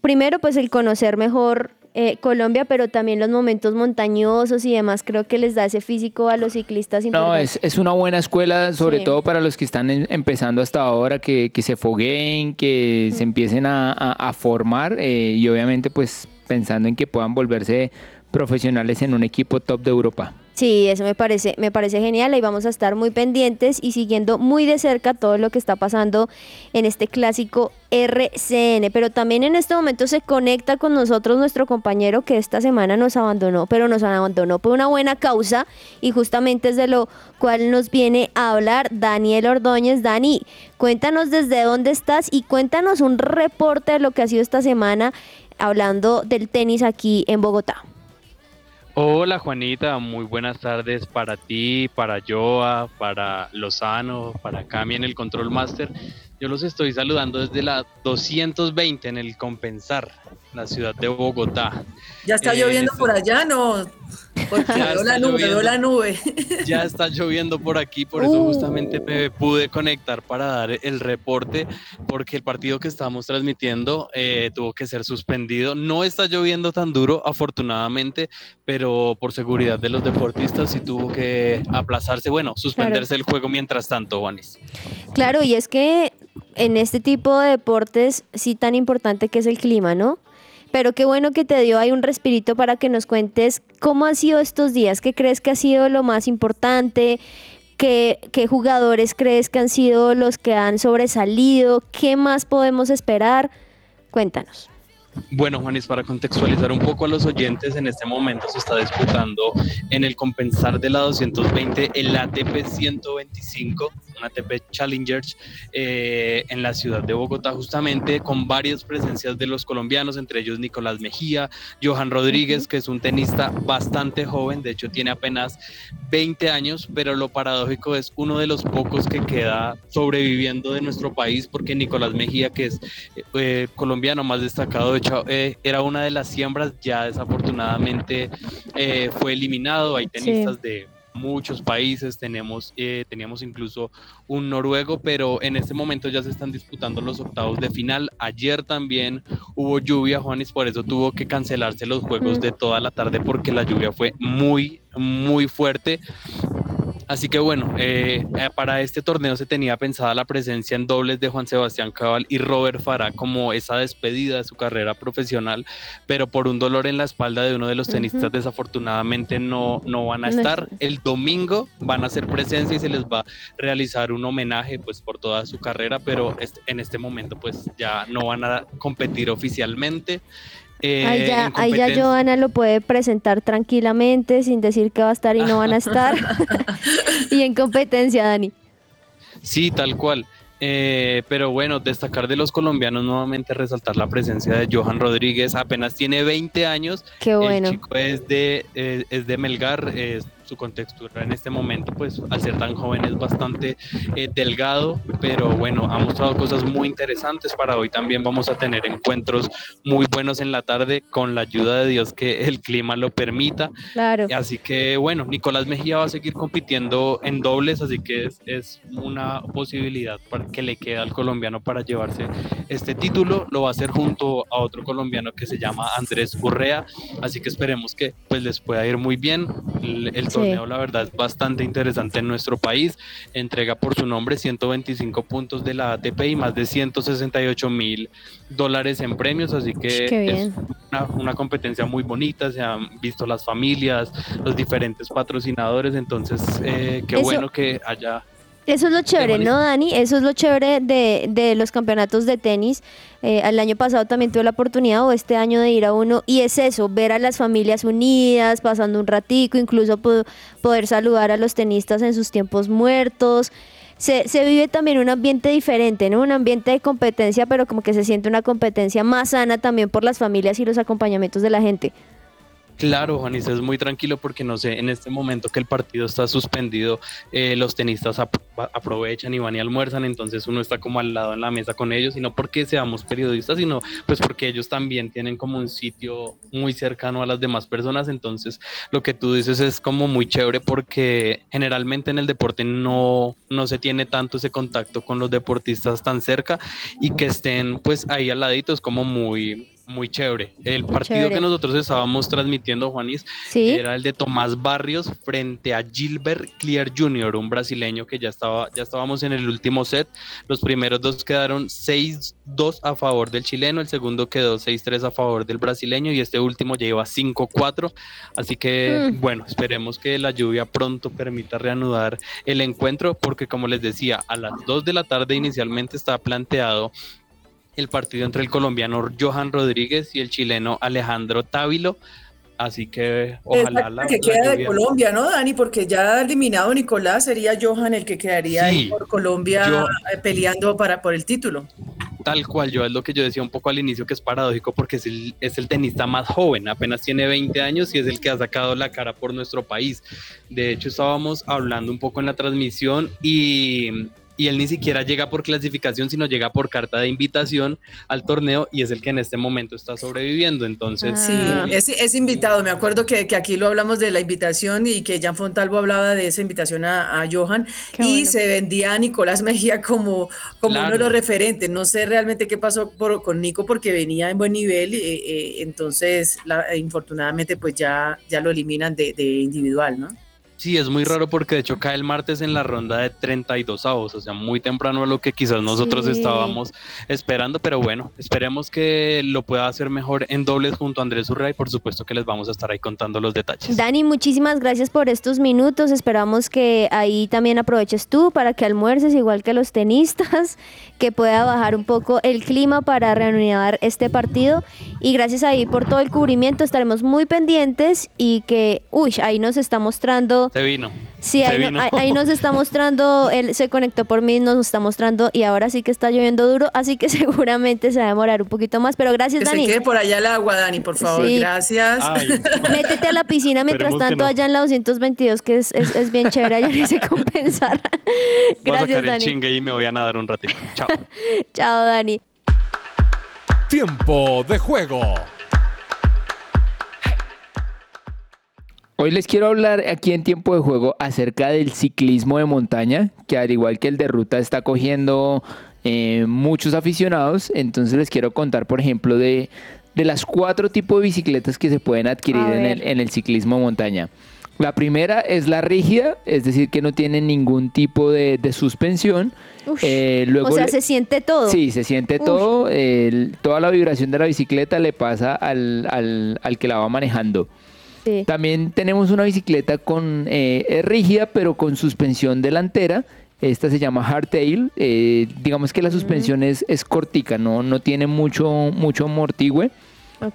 Primero, pues el conocer mejor eh, Colombia, pero también los momentos montañosos y demás, creo que les da ese físico a los ciclistas No, es, es una buena escuela, sobre Sí. todo para los que están en- empezando hasta ahora, que, que se fogueen, que se empiecen a, a- a formar eh, y obviamente pues pensando en que puedan volverse profesionales en un equipo top de Europa. Sí, eso me parece, me parece genial. Ahí vamos a estar muy pendientes y siguiendo muy de cerca todo lo que está pasando en este clásico RCN. Pero también en este momento se conecta con nosotros nuestro compañero que esta semana nos abandonó, pero nos abandonó por una buena causa y justamente es de lo cual nos viene a hablar Daniel Ordóñez. Dani, cuéntanos desde dónde estás y cuéntanos un reporte de lo que ha sido esta semana hablando del tenis aquí en Bogotá. Hola Juanita, muy buenas tardes para ti, para Joa, para Lozano, para Cami en el Control Master. Yo los estoy saludando desde la 220 en el Compensar, la ciudad de Bogotá. ¿Ya está Eh, lloviendo por allá? No, porque Ya veo está la nube, veo lloviendo. la nube. Ya está lloviendo por aquí, por eso Uh. justamente me pude conectar para dar el reporte, porque el partido que estábamos transmitiendo eh, tuvo que ser suspendido. No está lloviendo tan duro, afortunadamente, pero por seguridad de los deportistas sí tuvo que aplazarse, bueno, suspenderse el juego mientras tanto, Juanis. Claro, y es que en este tipo de deportes sí tan importante que es el clima, ¿no? Pero qué bueno que te dio ahí un respirito para que nos cuentes cómo han sido estos días, qué crees que ha sido lo más importante, qué, qué jugadores crees que han sido los que han sobresalido, qué más podemos esperar. Cuéntanos. Bueno, Juanis, para contextualizar un poco a los oyentes, en este momento se está disputando en el compensar de la 220 el ATP 125, un ATP Challengers eh, en la ciudad de Bogotá, justamente con varias presencias de los colombianos, entre ellos Nicolás Mejía, Johan Rodríguez, que es un tenista bastante joven, de hecho tiene apenas 20 años, pero lo paradójico es uno de los pocos que queda sobreviviendo de nuestro país, porque Nicolás Mejía, que es eh, colombiano más destacado, de hecho, eh, era una de las siembras, ya desafortunadamente eh, fue eliminado. Hay tenistas de muchos países, tenemos, eh, teníamos incluso un noruego, pero en este momento ya se están disputando los octavos de final. Ayer también hubo lluvia, Juanis, por eso tuvo que cancelarse los juegos de toda la tarde porque la lluvia fue muy, muy fuerte. Así que bueno, eh, eh, para este torneo se tenía pensada la presencia en dobles de Juan Sebastián Cabal y Robert Farah como esa despedida de su carrera profesional, pero por un dolor en la espalda de uno de los tenistas desafortunadamente no, no van a estar. El domingo van a hacer presencia y se les va a realizar un homenaje pues por toda su carrera, pero en este momento pues ya no van a competir oficialmente. Eh, ahí, ya, ahí ya Joana lo puede presentar tranquilamente sin decir que va a estar y no van a estar. (laughs) y en competencia, Dani. Sí, tal cual. Eh, pero bueno, destacar de los colombianos nuevamente resaltar la presencia de Johan Rodríguez, apenas tiene 20 años. Qué bueno. El chico es de, eh, es de Melgar, es su contextura en este momento, pues al ser tan joven es bastante eh, delgado, pero bueno, ha mostrado cosas muy interesantes. Para hoy también vamos a tener encuentros muy buenos en la tarde con la ayuda de Dios que el clima lo permita. Claro. Así que bueno, Nicolás Mejía va a seguir compitiendo en dobles, así que es, es una posibilidad para que le queda al colombiano para llevarse este título. Lo va a hacer junto a otro colombiano que se llama Andrés Urrea, así que esperemos que pues les pueda ir muy bien. El, el torneo, la verdad, es bastante interesante en nuestro país. Entrega por su nombre 125 puntos de la ATP y más de 168 mil dólares en premios, así que es una, una, competencia muy bonita, se han visto las familias, los diferentes patrocinadores, entonces eh, qué bueno que haya eso es lo chévere, ¿no, Dani? Eso es lo chévere de, de los campeonatos de tenis. Eh, el año pasado también tuve la oportunidad, o este año, de ir a uno, y es eso, ver a las familias unidas, pasando un ratico, incluso poder saludar a los tenistas en sus tiempos muertos. Se, se, vive también un ambiente diferente, ¿no? Un ambiente de competencia, pero como que se siente una competencia más sana también por las familias y los acompañamientos de la gente. Claro, Juanis, es muy tranquilo porque no sé, en este momento que el partido está suspendido, eh, los tenistas aprovechan y van y almuerzan, entonces uno está como al lado en la mesa con ellos, y no porque seamos periodistas, sino pues porque ellos también tienen como un sitio muy cercano a las demás personas, entonces lo que tú dices es como muy chévere porque generalmente en el deporte no, no se tiene tanto ese contacto con los deportistas tan cerca y que estén pues ahí al ladito es como muy muy chévere. El partido que nosotros estábamos transmitiendo, Juanis, era el de Tomás Barrios frente a Gilbert Clear Jr., un brasileño que ya estaba, ya estábamos en el último set. Los primeros dos quedaron 6-2 a favor del chileno, el segundo quedó 6-3 a favor del brasileño y este último lleva 5-4. Así que, mm. bueno, esperemos que la lluvia pronto permita reanudar el encuentro, porque como les decía, a las 2 de la tarde inicialmente estaba planteado el partido entre el colombiano Johan Rodríguez y el chileno Alejandro Távilo. Así que ojalá la, que queda de Colombia, ¿no, Dani? Porque ya eliminado Nicolás sería Johan el que quedaría ahí por Colombia eh, peleando para por el título. Tal cual, yo es lo que yo decía un poco al inicio que es paradójico porque es el, es el tenista más joven, apenas tiene 20 años y es el que ha sacado la cara por nuestro país. De hecho, estábamos hablando un poco en la transmisión y y él ni siquiera llega por clasificación, sino llega por carta de invitación al torneo y es el que en este momento está sobreviviendo. Entonces, sí, es, invitado. Me acuerdo que, aquí lo hablamos de la invitación y que Jan Fontalvo hablaba de esa invitación a, Johan y se vendía a Nicolás Mejía como, como uno de los referentes. No sé realmente qué pasó con Nico porque venía en buen nivel, eh, eh, entonces infortunadamente pues ya, ya lo eliminan de, de individual, ¿no? Sí, es muy raro porque de hecho cae el martes en la ronda de 32 avos, o sea, muy temprano a lo que quizás nosotros estábamos esperando, pero bueno, esperemos que lo pueda hacer mejor en dobles junto a Andrés Urrea y por supuesto que les vamos a estar ahí contando los detalles. Dani, muchísimas gracias por estos minutos, esperamos que ahí también aproveches tú para que almuerces igual que los tenistas, (laughs) que pueda bajar un poco el clima para reanudar este partido. Y gracias ahí por todo el cubrimiento, estaremos muy pendientes y que, uy, ahí nos está mostrando se vino. Sí, ahí, nos está mostrando, él se conectó por mí, nos está mostrando y ahora sí que está lloviendo duro, así que (laughs) seguramente se va a demorar un poquito más, pero gracias Dani. Se quede por allá el agua, Dani, por favor, gracias. (laughs) Métete a la piscina mientras tanto allá en la 222, que es, es, bien chévere, allá ni se (laughs) compensar. gracias, voy a sacar Dani. el chingue y me voy a nadar un ratito. Chao. Chao, Dani. Tiempo de juego. Hoy les quiero hablar aquí en tiempo de juego acerca del ciclismo de montaña, que al igual que el de ruta está cogiendo eh, muchos aficionados. Entonces les quiero contar, por ejemplo, de, de las cuatro tipos de bicicletas que se pueden adquirir en el, en el ciclismo de montaña. La primera es la rígida, es decir, que no tiene ningún tipo de, de suspensión. Eh, luego o sea, le- se siente todo. Sí, se siente todo. toda la vibración de la bicicleta le pasa al, al- al que la va manejando. Sí. También tenemos una bicicleta con eh, es rígida, pero con suspensión delantera. Esta se llama hardtail. Eh, digamos que la suspensión es, es cortica, no, no tiene mucho, mucho amortigüe.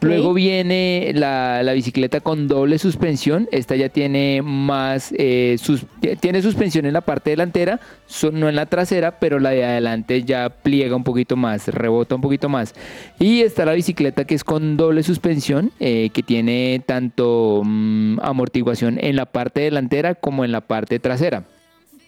Luego viene la, la bicicleta con doble suspensión. Esta ya tiene más, eh, sus- tiene suspensión en la parte delantera, so- no en la trasera, pero la de adelante ya pliega un poquito más, rebota un poquito más. Y está la bicicleta que es con doble suspensión, eh, que tiene tanto mm, amortiguación en la parte delantera como en la parte trasera.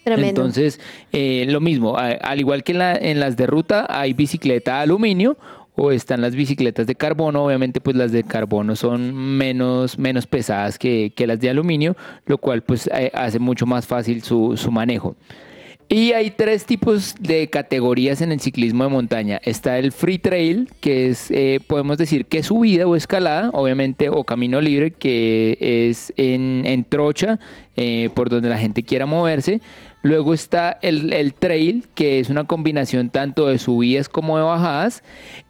Tremendo. Entonces, eh, lo mismo, al igual que en, la- en las de ruta, hay bicicleta aluminio o están las bicicletas de carbono. Obviamente, pues las de carbono son menos, menos pesadas que, que las de aluminio, lo cual pues eh, hace mucho más fácil su, su manejo. Y hay tres tipos de categorías en el ciclismo de montaña. Está el free trail, que es, eh, podemos decir que es subida o escalada, obviamente, o camino libre, que es en, en trocha, eh, por donde la gente quiera moverse. Luego está el, el trail, que es una combinación tanto de subidas como de bajadas.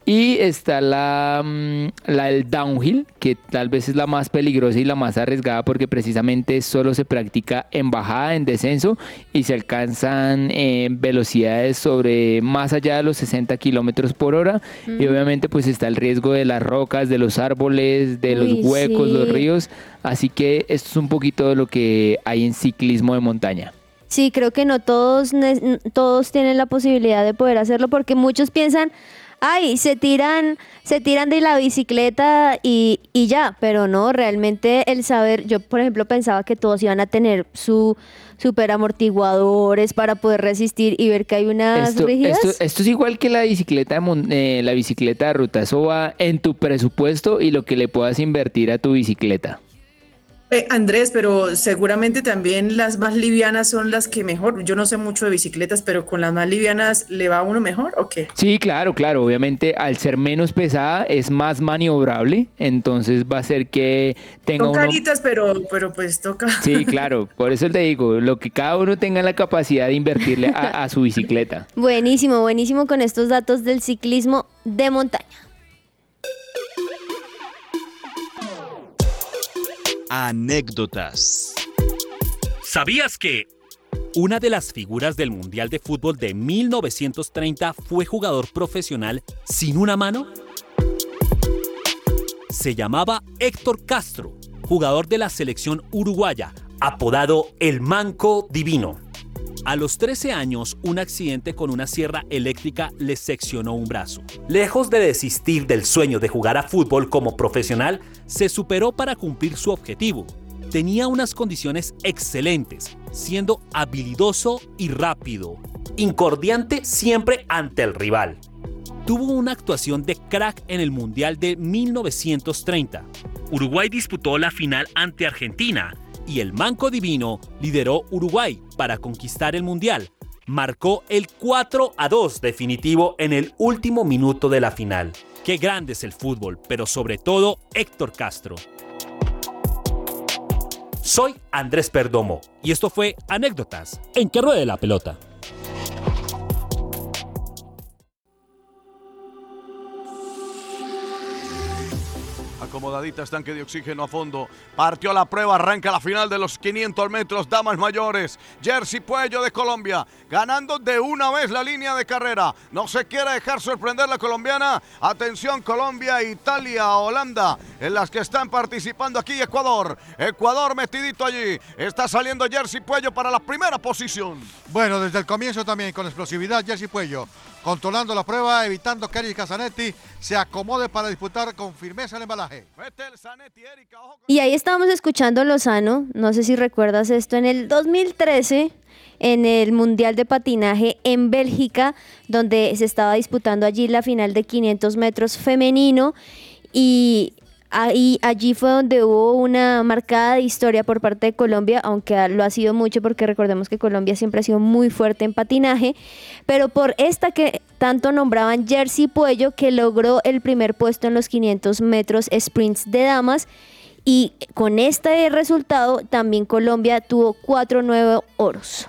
Y está la, mm, la el downhill, que tal vez es la más peligrosa y la más arriesgada porque precisamente solo se practica en bajada, en descenso y se alcanzan eh, velocidades sobre más allá de los 60 kilómetros por hora. Y obviamente pues está el riesgo de las rocas, de los árboles, de Uy, los huecos, los sí. ríos. Así que esto es un poquito de lo que hay en ciclismo de montaña. Sí, creo que no todos, todos tienen la posibilidad de poder hacerlo porque muchos piensan, ay, se tiran, se tiran de la bicicleta y, y ya, pero no, realmente el saber, yo por ejemplo pensaba que todos iban a tener su super amortiguadores para poder resistir y ver que hay unas Esto, rígidas. esto- esto es igual que la bicicleta de, mon- eh, la bicicleta de ruta. Eso va en tu presupuesto y lo que le puedas invertir a tu bicicleta. Eh, Andrés, pero seguramente también las más livianas son las que mejor. Yo no sé mucho de bicicletas, pero con las más livianas le va a uno mejor o qué? Sí, claro, claro. Obviamente, al ser menos pesada, es más maniobrable. Entonces, va a ser que tenga Son uno. caritas, pero, pero pues toca. Sí, (laughs) claro. Por eso te digo, lo que cada uno tenga la capacidad de invertirle a, a su bicicleta. Buenísimo, buenísimo con estos datos del ciclismo de montaña. Anécdotas. ¿Sabías que una de las figuras del Mundial de Fútbol de 1930 fue jugador profesional sin una mano? Se llamaba Héctor Castro, jugador de la selección uruguaya, apodado El Manco Divino. A los 13 años, un accidente con una sierra eléctrica le seccionó un brazo. Lejos de desistir del sueño de jugar a fútbol como profesional, se superó para cumplir su objetivo. Tenía unas condiciones excelentes, siendo habilidoso y rápido, incordiante siempre ante el rival. Tuvo una actuación de crack en el Mundial de 1930. Uruguay disputó la final ante Argentina y el Manco Divino lideró Uruguay para conquistar el Mundial. Marcó el 4 a 2 definitivo en el último minuto de la final. Qué grande es el fútbol, pero sobre todo Héctor Castro. Soy Andrés Perdomo y esto fue Anécdotas en que ruede la pelota. Acomodaditas, tanque de oxígeno a fondo. Partió la prueba, arranca la final de los 500 metros, damas mayores. Jersey Puello de Colombia, ganando de una vez la línea de carrera. No se quiere dejar sorprender la colombiana. Atención, Colombia, Italia, Holanda, en las que están participando aquí Ecuador. Ecuador metidito allí. Está saliendo Jersey Puello para la primera posición. Bueno, desde el comienzo también con explosividad Jersey Puello, controlando la prueba, evitando que Eric Casanetti se acomode para disputar con firmeza el embalaje. Y ahí estábamos escuchando Lozano, no sé si recuerdas esto, en el 2013, en el Mundial de Patinaje en Bélgica, donde se estaba disputando allí la final de 500 metros femenino. Y Ahí, allí fue donde hubo una marcada historia por parte de Colombia, aunque lo ha sido mucho porque recordemos que Colombia siempre ha sido muy fuerte en patinaje, pero por esta que tanto nombraban Jersey Puello, que logró el primer puesto en los 500 metros sprints de damas. Y con este resultado también Colombia tuvo cuatro nuevos oros.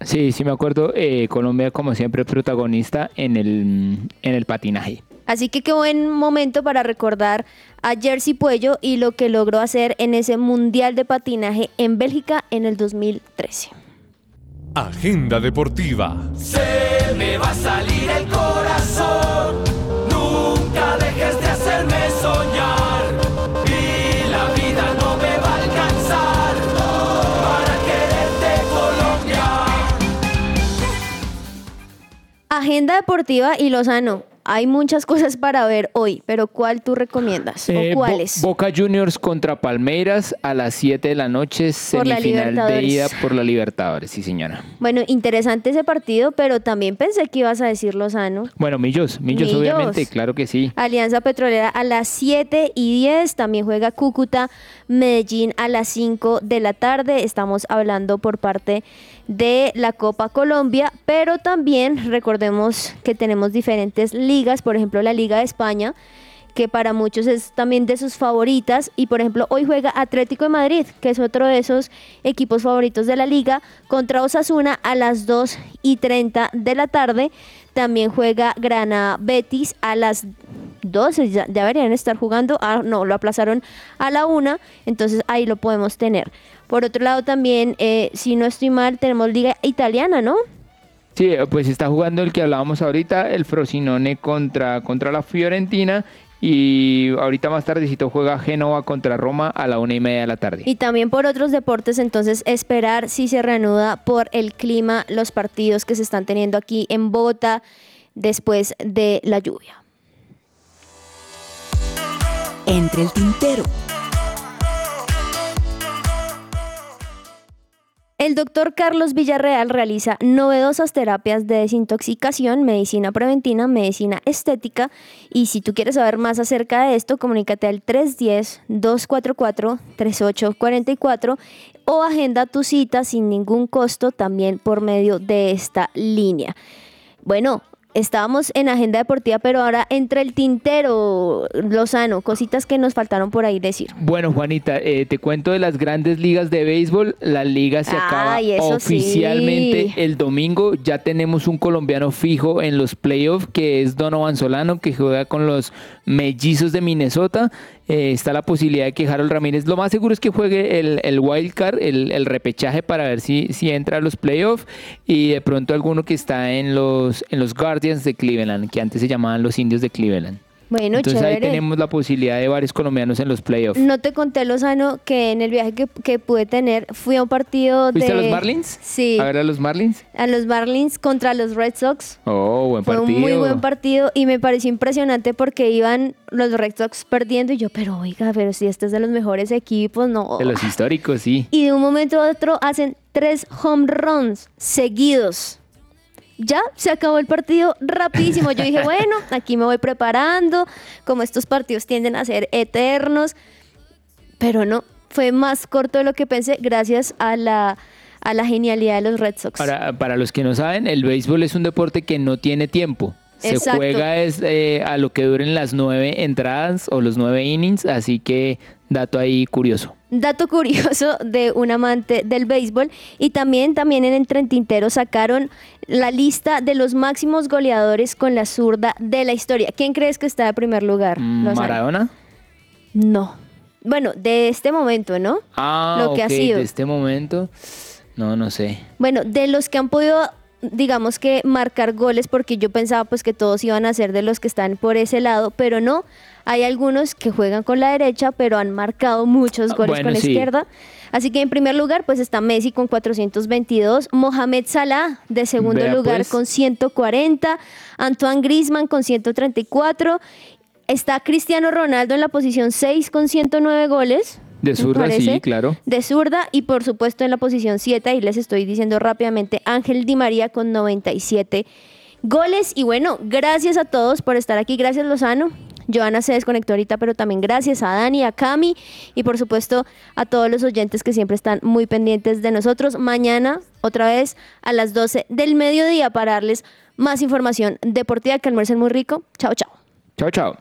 Sí, sí me acuerdo. eh, Colombia, como siempre, protagonista en el, en el patinaje. Así que qué buen momento para recordar a Jersey Puello y lo que logró hacer en ese Mundial de Patinaje en Bélgica en el 2013. Agenda deportiva. Se me va a salir el corazón. Nunca dejes de hacerme soñar. Y la vida no me va a alcanzar para quererte Colombia. Agenda deportiva y Lozano. Hay muchas cosas para ver hoy, pero ¿cuál tú recomiendas? Eh, ¿O Bo- cuáles? Boca Juniors contra Palmeiras a las 7 de la noche, la semifinal de ida por la Libertadores, sí señora. Bueno, interesante ese partido, pero también pensé que ibas a decir Lozano. Bueno, Millos, Millos, Millos. obviamente, claro que sí. Alianza Petrolera a las 7 y 10. También juega Cúcuta, Medellín a las 5 de la tarde. Estamos hablando por parte de la Copa Colombia, pero también recordemos que tenemos diferentes ligas, por ejemplo la Liga de España, que para muchos es también de sus favoritas. Y por ejemplo, hoy juega Atlético de Madrid, que es otro de esos equipos favoritos de la liga, contra Osasuna a las 2 y 30 de la tarde. También juega Granada Betis a las 12, ya ya deberían estar jugando. Ah, no, lo aplazaron a la 1, entonces ahí lo podemos tener. Por otro lado, también, eh, si no estoy mal, tenemos Liga Italiana, ¿no? Sí, eh, pues está jugando el que hablábamos ahorita, el Frosinone contra, contra la Fiorentina. Y ahorita más tardecito juega Génova contra Roma a la una y media de la tarde. Y también por otros deportes, entonces esperar si se reanuda por el clima los partidos que se están teniendo aquí en Bogotá después de la lluvia. Entre el tintero. El doctor Carlos Villarreal realiza novedosas terapias de desintoxicación, medicina preventiva, medicina estética. Y si tú quieres saber más acerca de esto, comunícate al 310-244-3844 o agenda tu cita sin ningún costo también por medio de esta línea. Bueno, estábamos en agenda deportiva, pero ahora entre el tintero, Lozano, cositas que nos faltaron por ahí decir. Bueno, Juanita, eh, te cuento de las grandes ligas de béisbol. La liga se acaba sí. oficialmente el domingo. Ya tenemos un colombiano fijo en los playoffs, que es Donovan Solano, que juega con los mellizos de Minnesota. Eh, está la posibilidad de que Harold Ramírez, lo más seguro es que juegue el, el wild card, el, el repechaje para ver si, si entra a los playoffs. Y de pronto alguno que está en los, en los Guardians de Cleveland, que antes se llamaban los indios de Cleveland. Bueno, Entonces ahí tenemos la posibilidad de varios colombianos en los playoffs. No te conté, Lozano, que en el viaje que, que pude tener fui a un partido ¿Fuiste de... a los Marlins? Sí, A ver a los Marlins. a los Marlins contra los Red Sox. Oh, buen Fue partido. un muy buen partido y me pareció impresionante porque iban los Red Sox perdiendo y yo, pero oiga, pero si este es de los mejores equipos, no. De los históricos, sí. Y de un momento a otro hacen tres home runs seguidos. Ya se acabó el partido rapidísimo. Yo dije, (laughs) bueno, aquí me voy preparando, como estos partidos tienden a ser eternos, pero no, fue más corto de lo que pensé gracias a la, a la genialidad de los Red Sox. Para, para los que no saben, el béisbol es un deporte que no tiene tiempo. Se Exacto. juega es, eh, a lo que duren las nueve entradas o los nueve innings, así que dato ahí curioso. Dato curioso de un amante del béisbol y también también en Entre Tintero sacaron la lista de los máximos goleadores con la zurda de la historia. ¿Quién crees que está de primer lugar? Lozano? ¿Maradona? No. Bueno, de este momento, ¿no? Ah, Lo que ha sido. de este momento. No, no sé. Bueno, de los que han podido, digamos que marcar goles, porque yo pensaba pues que todos iban a ser de los que están por ese lado, pero no. Hay algunos que juegan con la derecha, pero han marcado muchos goles bueno, con la sí. izquierda. Así que en primer lugar, pues está Messi con 422, Mohamed Salah de segundo Vea, lugar pues. con 140, Antoine Griezmann con 134, está Cristiano Ronaldo en la posición 6 con 109 goles. De zurda, sí, claro. de zurda y por supuesto en la posición 7, ahí les estoy diciendo rápidamente, Ángel Di María con 97 goles. Y bueno, gracias a todos por estar aquí, gracias Lozano. Joana se desconectó ahorita, pero también gracias a Dani, a Cami y por supuesto a todos los oyentes que siempre están muy pendientes de nosotros. Mañana, otra vez, a las 12 del mediodía para darles más información deportiva. Que almuercen muy rico. Chao, chao. Chao, chao.